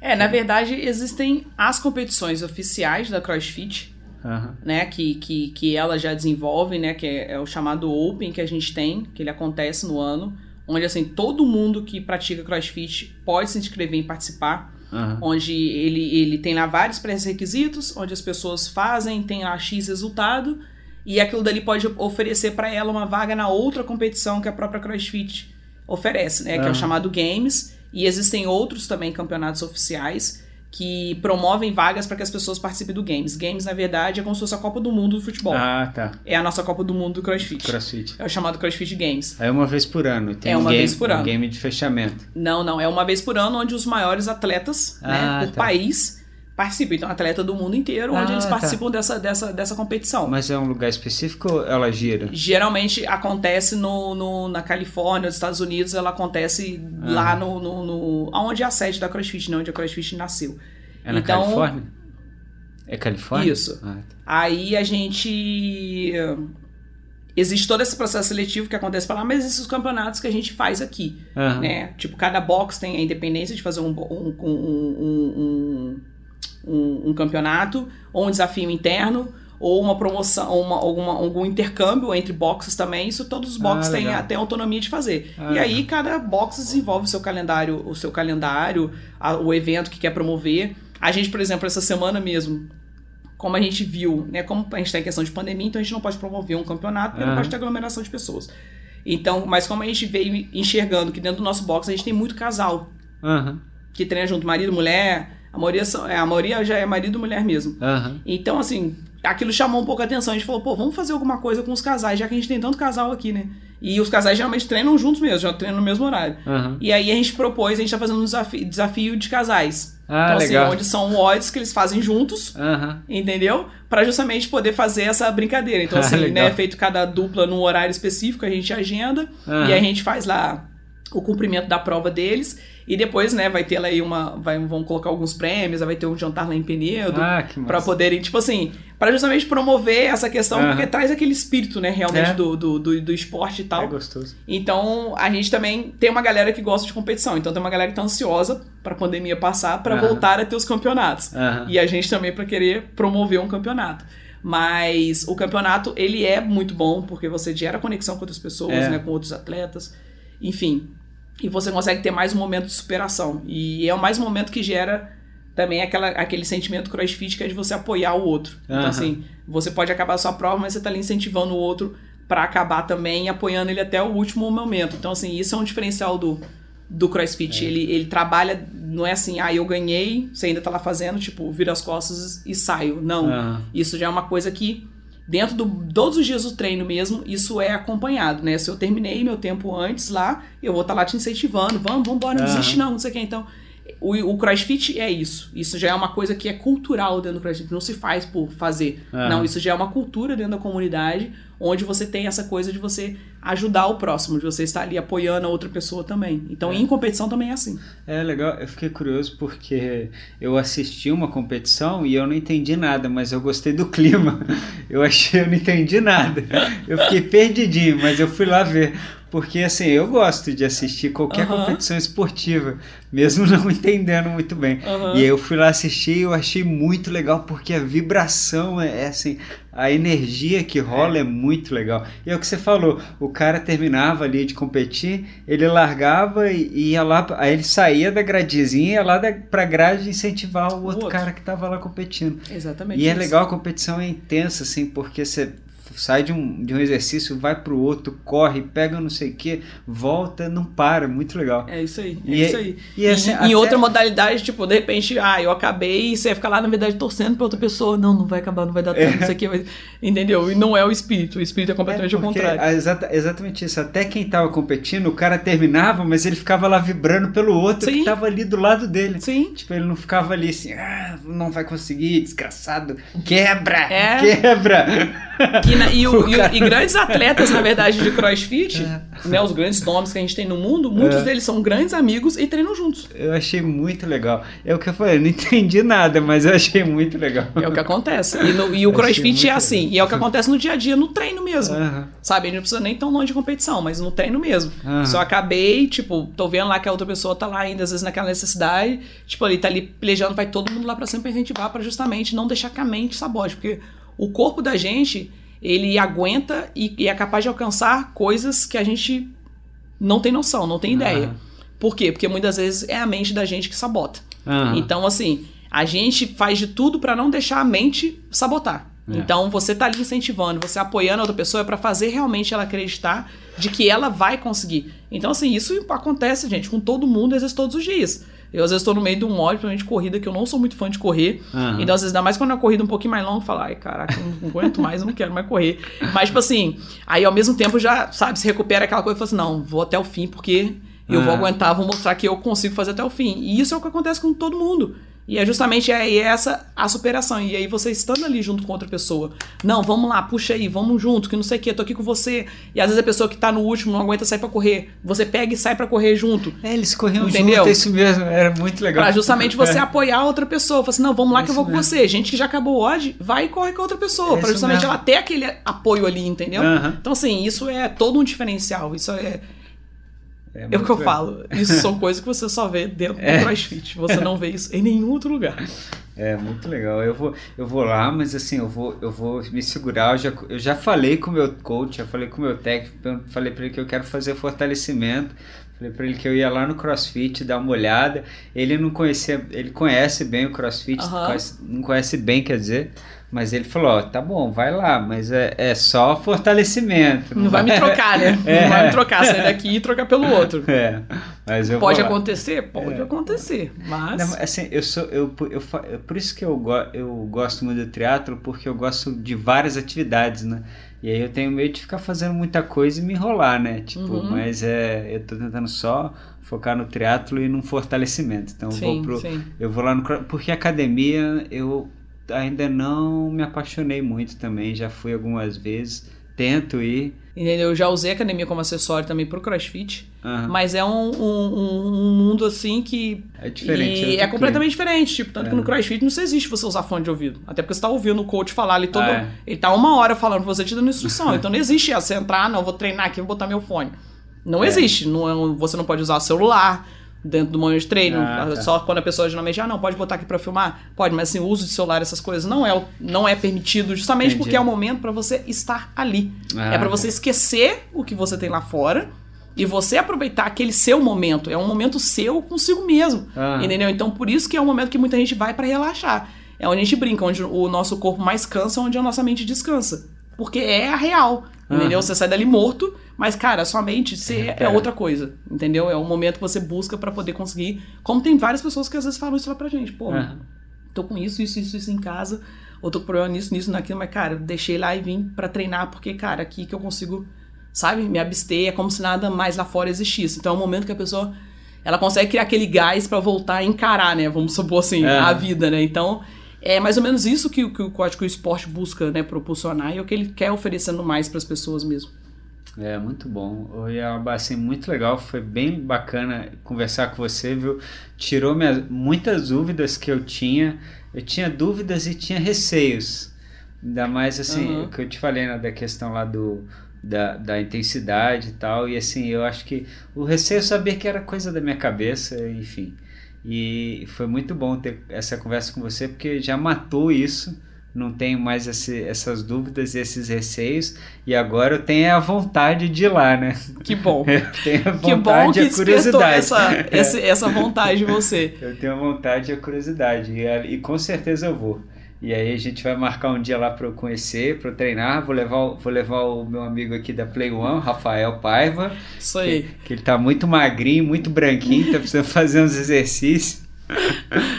É, na verdade, existem as competições oficiais da CrossFit, uhum. né? Que, que, que ela já desenvolve, né? Que é, é o chamado Open que a gente tem, que ele acontece no ano, onde assim todo mundo que pratica CrossFit pode se inscrever e participar. Uhum. Onde ele, ele tem lá vários pré-requisitos, onde as pessoas fazem, tem lá X resultado, e aquilo dali pode oferecer para ela uma vaga na outra competição que a própria CrossFit oferece, né? Uhum. Que é o chamado Games. E existem outros também campeonatos oficiais que promovem vagas para que as pessoas participem do Games. Games, na verdade, é como se fosse a Copa do Mundo do futebol. Ah, tá. É a nossa Copa do Mundo do CrossFit. CrossFit. É o chamado CrossFit Games. É uma vez por ano. Tem é uma um game, vez por ano. Um game de fechamento. Não, não. É uma vez por ano onde os maiores atletas, né, ah, né, por tá. país participam. Então, atleta do mundo inteiro, onde ah, eles tá. participam tá. dessa, dessa, dessa competição. Mas é um lugar específico ou ela gira? Geralmente acontece no, no na Califórnia, nos Estados Unidos, ela acontece ah. lá no, no, no. Onde é a sede da CrossFit, não, onde a CrossFit nasceu. É na então, Califórnia? É Califórnia? Isso. Ah, tá. Aí a gente. Existe todo esse processo seletivo que acontece para lá, mas existem os campeonatos que a gente faz aqui. Uhum. Né? Tipo, cada box tem a independência de fazer um, um, um, um um, um campeonato, ou um desafio interno, ou uma promoção, uma, alguma, algum intercâmbio entre boxes também. Isso todos os boxes ah, têm, têm autonomia de fazer. Ah, e aí cada box desenvolve o seu calendário, o seu calendário, a, o evento que quer promover. A gente, por exemplo, essa semana mesmo, como a gente viu, né, como a gente está em questão de pandemia, então a gente não pode promover um campeonato porque não pode ter aglomeração de pessoas. Então, mas como a gente veio enxergando que dentro do nosso box a gente tem muito casal uhum. que treina junto, marido, mulher, a maioria, são, é, a maioria já é marido e mulher mesmo. Uhum. Então, assim, aquilo chamou um pouco a atenção. A gente falou, pô, vamos fazer alguma coisa com os casais, já que a gente tem tanto casal aqui, né? E os casais geralmente treinam juntos mesmo, já treinam no mesmo horário. Aham. E aí a gente propôs, a gente tá fazendo um desafio, desafio de casais. Ah, então, legal. assim, onde são odds que eles fazem juntos, Aham. entendeu? Pra justamente poder fazer essa brincadeira. Então, Ah, assim, legal. né, feito cada dupla num horário específico, a gente agenda e a gente faz lá o cumprimento da prova deles. E depois, né, vai ter lá aí uma. Vai, vão colocar alguns prêmios, vai ter um jantar lá em Penedo. Ah, que massa. Pra poderem, tipo assim, pra justamente promover essa questão, Aham. porque traz aquele espírito, né, realmente, É. do, do, do, do esporte e tal. É gostoso. Então, a gente também tem uma galera que gosta de competição. Então, tem uma galera que tá ansiosa pra pandemia passar, pra Aham. voltar a ter os campeonatos. Aham. E a gente também pra querer promover um campeonato. Mas o campeonato, ele é muito bom, porque você gera conexão com outras pessoas, É. né, com outros atletas. Enfim, e você consegue ter mais um momento de superação. E é mais um momento que gera também aquela, aquele sentimento crossfit que é de você apoiar o outro. Então, Aham. assim, você pode acabar a sua prova, mas você tá ali incentivando o outro pra acabar também apoiando ele até o último momento. Então, assim, isso é um diferencial do, do CrossFit. Ele, ele trabalha, não é assim, ah, eu ganhei, você ainda tá lá fazendo, tipo, vira as costas e saio. Não. Aham. Isso já é uma coisa que, dentro de todos os dias do treino mesmo, isso é acompanhado, né? Se eu terminei meu tempo antes lá, eu vou estar lá te incentivando, vamos, vamos embora, não Aham. desiste não, não sei o que. Então, o, o crossfit é isso. Isso já é uma coisa que é cultural dentro do crossfit, não se faz por fazer. Aham. Não, isso já é uma cultura dentro da comunidade, onde você tem essa coisa de você ajudar o próximo, de você estar ali apoiando a outra pessoa também. Então, em competição também é assim. É legal, eu fiquei curioso porque eu assisti uma competição e eu não entendi nada, mas eu gostei do clima. Eu achei, eu não entendi nada. Eu fiquei perdidinho, mas eu fui lá ver. Porque assim, eu gosto de assistir qualquer competição esportiva, mesmo não entendendo muito bem. E aí eu fui lá assistir e eu achei muito legal, porque a vibração é, é assim, a energia que rola é. muito legal. E é o que você falou, o cara terminava ali de competir, ele largava e ia lá, aí ele saía da gradezinha e ia lá da, pra grade incentivar o outro, outro. cara que tava lá competindo. Exatamente. E é isso. legal, a competição é intensa, assim, porque você sai de um, de um exercício, vai pro outro, corre, pega não sei o que, volta, não para, muito legal. É isso aí, é E é- isso aí. e assim, em, até- outra modalidade, tipo, de repente, ah, eu acabei e você fica lá, na verdade, torcendo pra outra pessoa. Não, não vai acabar, não vai dar tempo, isso aqui vai... Entendeu? E não é o espírito, o espírito é completamente É, o contrário. exata- exatamente isso. Até quem tava competindo, o cara terminava, mas ele ficava lá vibrando pelo outro Sim. que tava ali do lado dele. Sim. Tipo, ele não ficava ali assim, ah, não vai conseguir, desgraçado, quebra, É. quebra. E, na- e o- e o- e grandes atletas, na verdade, de crossfit, né, os grandes nomes que a gente tem no mundo, muitos É. deles são grandes amigos e treinam juntos. Eu achei muito legal. É o que eu falei, eu não entendi nada, mas eu achei muito legal. É o que acontece. E, no- e o crossfit é assim. E é o que acontece no dia a dia, no treino mesmo. Aham. Sabe? A gente não precisa nem tão longe de competição, mas no treino mesmo. Se eu acabei, tipo, tô vendo lá que a outra pessoa tá lá ainda, às vezes naquela necessidade, tipo, ali tá ali pelejando, vai todo mundo lá pra sempre incentivar pra justamente não deixar que a mente sabote. Porque o corpo da gente, ele aguenta e, e é capaz de alcançar coisas que a gente não tem noção, não tem ideia. Por quê? Porque muitas vezes é a mente da gente que sabota. Aham. Então, assim, a gente faz de tudo pra não deixar a mente sabotar. É. Então, você tá ali incentivando, você apoiando a outra pessoa é pra fazer realmente ela acreditar de que ela vai conseguir. Então, assim, isso acontece, gente, com todo mundo, às vezes todos os dias. Eu, às vezes, tô no meio de um ódio, principalmente de corrida, que eu não sou muito fã de correr. Aham. Então, às vezes, ainda mais quando é uma corrida um pouquinho mais longa, eu falo, ai, caraca, eu não aguento mais, eu não quero mais correr. Mas, tipo assim, aí ao mesmo tempo já, sabe, se recupera aquela coisa e fala assim, não, vou até o fim, porque eu vou Ah. aguentar, vou mostrar que eu consigo fazer até o fim. E isso é o que acontece com todo mundo. E é justamente aí essa a superação. E aí você estando ali junto com outra pessoa. Não, vamos lá, puxa aí, vamos junto, que não sei o que, tô aqui com você. E às vezes a pessoa que tá no último não aguenta sair pra correr. Você pega e sai pra correr junto. É, eles corriam Entendeu? junto, é isso mesmo, era muito legal. Pra justamente você É. apoiar a outra pessoa. Fala assim, não, vamos lá É que eu vou isso com mesmo. você. Gente que já acabou hoje, vai e corre com a outra pessoa. É pra justamente mesmo. ela ter aquele apoio ali, entendeu? Então, assim, isso é todo um diferencial. Isso é, É é o que eu legal. falo. Isso são coisas que você só vê dentro É. do CrossFit. Você não vê isso em nenhum outro lugar. É muito legal. Eu vou, eu vou lá, mas assim, eu vou, eu vou me segurar. Eu já, eu já falei com o meu coach, já falei com o meu técnico, falei para ele que eu quero fazer fortalecimento. Falei para ele que eu ia lá no CrossFit dar uma olhada. Ele não conhecia, ele conhece bem o CrossFit, conhece- não conhece bem, quer dizer. Mas ele falou, ó, tá bom, vai lá, mas é, é só fortalecimento. Não, vai me trocar, né? É. Não vai me trocar, sair daqui e trocar pelo outro. É. Mas eu Pode acontecer? Pode é. acontecer, mas... Não, assim, eu sou... Eu, eu, eu, por isso que eu, go, eu gosto muito do triatlo, porque eu gosto de várias atividades, né? E aí eu tenho medo de ficar fazendo muita coisa e me enrolar, né? Tipo, uhum. mas é, eu tô tentando só focar no triatlo e num fortalecimento. Então sim, eu vou pro, sim. eu vou lá no porque academia eu ainda não me apaixonei muito também, já fui algumas vezes, tento ir. Entendeu? Eu já usei a academia como acessório também pro CrossFit, uhum. mas é um, um, um, mundo assim que. É diferente. E é, é completamente diferente. Tipo, tanto é. que no CrossFit não existe você usar fone de ouvido. Até porque você tá ouvindo o coach falar ali todo. Ah, é. Ele tá uma hora falando, você te dando instrução. então não existe você entrar, não, vou treinar aqui, vou botar meu fone. Não é. existe. Não, é você não pode usar celular dentro do momento de treino. Ah, tá. Só quando a pessoa geralmente, ah, não, pode botar aqui para filmar? Pode, mas assim, o uso de celular, essas coisas, não é, não é permitido, justamente Entendi. porque é o momento para você estar ali. Ah, é para você esquecer o que você tem lá fora e você aproveitar aquele seu momento. É um momento seu consigo mesmo. Ah. Entendeu? Então, por isso que é um momento que muita gente vai para relaxar. É onde a gente brinca, onde o nosso corpo mais cansa, onde a nossa mente descansa. Porque é a real. Entendeu? Você sai dali morto, mas, cara, sua mente você é, é outra coisa. Entendeu? É um momento que você busca para poder conseguir. Como tem várias pessoas que às vezes falam isso lá pra gente. Pô, uhum. tô com isso, isso, isso, isso em casa. Ou tô com problema nisso, nisso, naquilo. Mas, cara, deixei lá e vim para treinar. Porque, cara, aqui que eu consigo, sabe? Me abster. É como se nada mais lá fora existisse. Então é um momento que a pessoa ela consegue criar aquele gás para voltar a encarar, né? Vamos supor assim, é. a vida, né? Então, é mais ou menos isso que, que o Código Esporte busca né, proporcionar e é o que ele quer oferecendo mais para as pessoas mesmo. É, muito bom. Oi, assim, muito legal. Foi bem bacana conversar com você, viu? Tirou minhas, muitas dúvidas que eu tinha. Eu tinha dúvidas e tinha receios. Ainda mais, assim, uhum. o que eu te falei, né, da questão lá do, da, da intensidade e tal. E, assim, eu acho que o receio eu sabia que era coisa da minha cabeça, enfim. E foi muito bom ter essa conversa com você, porque já matou isso. Não tenho mais esse, essas dúvidas e esses receios. E agora eu tenho a vontade de ir lá, né? Que bom. Eu tenho a vontade que bom que e a curiosidade. Essa, essa, essa vontade em você. Eu tenho a vontade e a curiosidade. E, e com certeza eu vou. E aí a gente vai marcar um dia lá para eu conhecer, para eu treinar. Vou levar, vou levar o meu amigo aqui da Play One, Rafael Paiva. Isso aí. Que, que ele tá muito magrinho, muito branquinho, tá precisando fazer uns exercícios.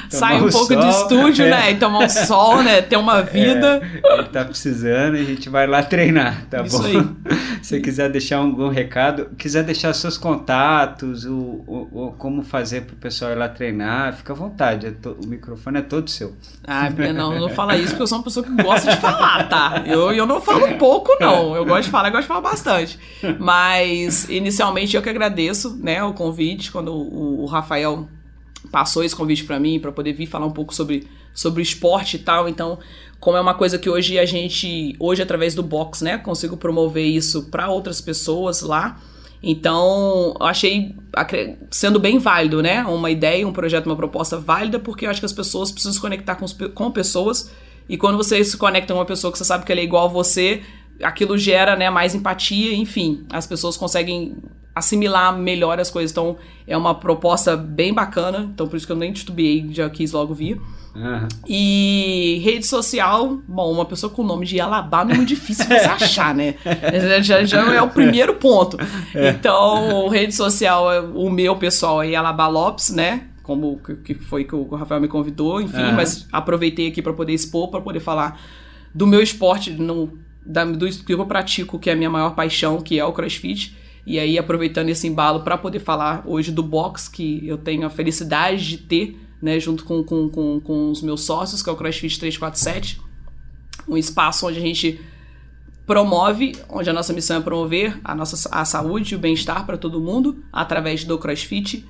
Sai um, pouco sol, do estúdio, é. né? E tomar um sol, né? Ter uma é, vida. É, ele tá precisando e a gente vai lá treinar, tá Isso bom? Aí. Se quiser deixar algum recado, quiser deixar seus contatos, o, o, o como fazer pro pessoal ir lá treinar, fica à vontade. É to, o microfone é todo seu. Ah, não, não fala isso porque eu sou uma pessoa que gosta de falar, tá? Eu, eu não falo pouco, não. Eu gosto de falar, eu gosto de falar bastante. Mas, inicialmente, eu que agradeço, né, o convite, quando o, o Rafael passou esse convite para mim para poder vir falar um pouco sobre sobre esporte e tal. Então, como é uma coisa que hoje a gente, hoje através do box, né, consigo promover isso para outras pessoas lá. Então, eu achei sendo bem válido, né? Uma ideia, um projeto, uma proposta válida, porque eu acho que as pessoas precisam se conectar com, com pessoas. E quando você se conecta com uma pessoa que você sabe que ela é igual a você, aquilo gera né, mais empatia, enfim, as pessoas conseguem assimilar melhor as coisas. Então, é uma proposta bem bacana. Então, por isso que eu nem titubeei, já quis logo vir. Uhum. E rede social, bom, uma pessoa com o nome de Alabama é muito difícil você achar, né? Já, já é o primeiro ponto. É. Então, rede social, o meu pessoal é Alabama Lopes, né? Como que foi que o Rafael me convidou, enfim, uhum. mas aproveitei aqui para poder expor, para poder falar do meu esporte, no, da, do que eu pratico, que é a minha maior paixão, que é o CrossFit. E aí, aproveitando esse embalo para poder falar hoje do box, que eu tenho a felicidade de ter, né, junto com, com, com, com os meus sócios, que é o CrossFit 347, um espaço onde a gente promove, onde a nossa missão é promover a nossa a saúde e o bem-estar para todo mundo através do CrossFit.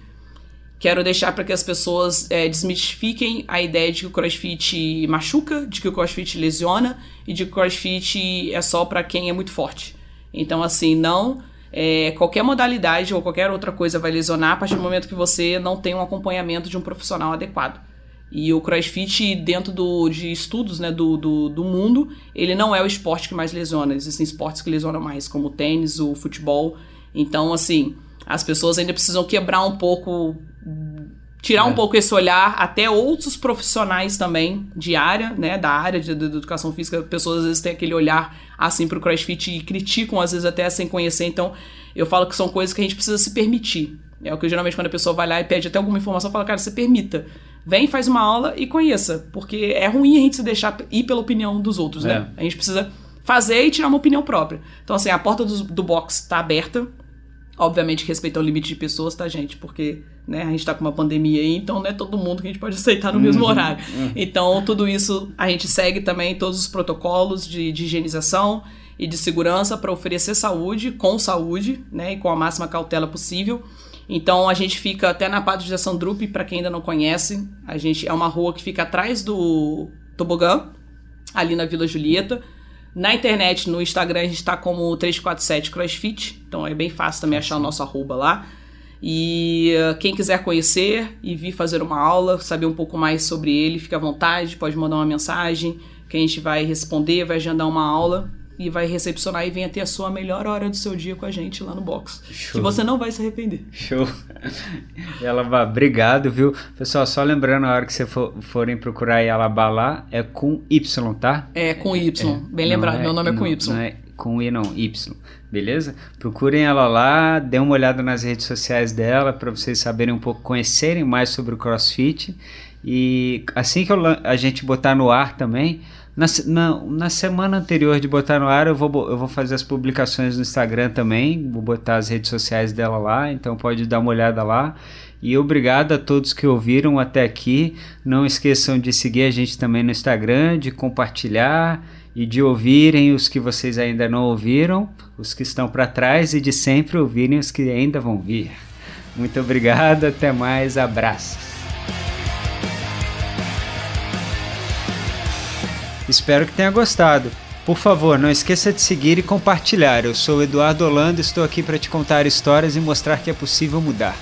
Quero deixar para que as pessoas é, desmistifiquem a ideia de que o CrossFit machuca, de que o CrossFit lesiona e de que o CrossFit é só para quem é muito forte. Então, assim, não é, qualquer modalidade ou qualquer outra coisa vai lesionar a partir do momento que você não tem um acompanhamento de um profissional adequado. E o crossfit, dentro do, de estudos né, do, do, do, mundo, ele não é o esporte que mais lesiona. Existem esportes que lesionam mais, como o tênis, o futebol. Então, assim, as pessoas ainda precisam quebrar um pouco tirar é. um pouco esse olhar até outros profissionais também de área, né, da área de, de, educação física, pessoas às vezes têm aquele olhar assim pro CrossFit e criticam às vezes até sem conhecer, então eu falo que são coisas que a gente precisa se permitir. É o que geralmente quando a pessoa vai lá e pede até alguma informação, fala, cara, você permita. Vem, faz uma aula e conheça, porque é ruim a gente se deixar ir pela opinião dos outros, né? É. A gente precisa fazer e tirar uma opinião própria. Então, assim, a porta do, do box tá aberta, obviamente respeitando o limite de pessoas, tá, gente? Porque né, a gente tá com uma pandemia aí, então não é todo mundo que a gente pode aceitar no mesmo uhum, horário. Uhum. Então, tudo isso a gente segue também todos os protocolos de, de higienização e de segurança para oferecer saúde com saúde, né, e com a máxima cautela possível. Então a gente fica até na padronização Drup, para quem ainda não conhece, a gente é uma rua que fica atrás do tobogã, ali na Vila Julieta. Na internet, no Instagram, a gente está como 347 CrossFit, então é bem fácil também achar o nosso arroba lá. E uh, quem quiser conhecer e vir fazer uma aula, saber um pouco mais sobre ele, fica à vontade, pode mandar uma mensagem que a gente vai responder, vai agendar uma aula e vai recepcionar e venha ter a sua melhor hora do seu dia com a gente lá no box. Show. Que você não vai se arrepender. Show. Yalabá, obrigado, viu? Pessoal, só lembrando, a hora que você for, forem procurar Yalabá lá, é com Y, tá? É com Y, é, bem lembrado, é, meu nome é com Y. Não é com I não, Y, beleza? Procurem ela lá, dê uma olhada nas redes sociais dela para vocês saberem um pouco, conhecerem mais sobre o CrossFit. E assim que eu, a gente botar no ar também, na, na, na, semana anterior de botar no ar, eu vou, eu vou fazer as publicações no Instagram também. Vou botar as redes sociais dela lá, então pode dar uma olhada lá. E obrigado a todos que ouviram até aqui. Não esqueçam de seguir a gente também no Instagram, de compartilhar e de ouvirem os que vocês ainda não ouviram, os que estão para trás e de sempre ouvirem os que ainda vão vir. Muito obrigado, até mais, abraços. Espero que tenha gostado. Por favor, não esqueça de seguir e compartilhar. Eu sou Eduardo Holanda e estou aqui para te contar histórias e mostrar que é possível mudar.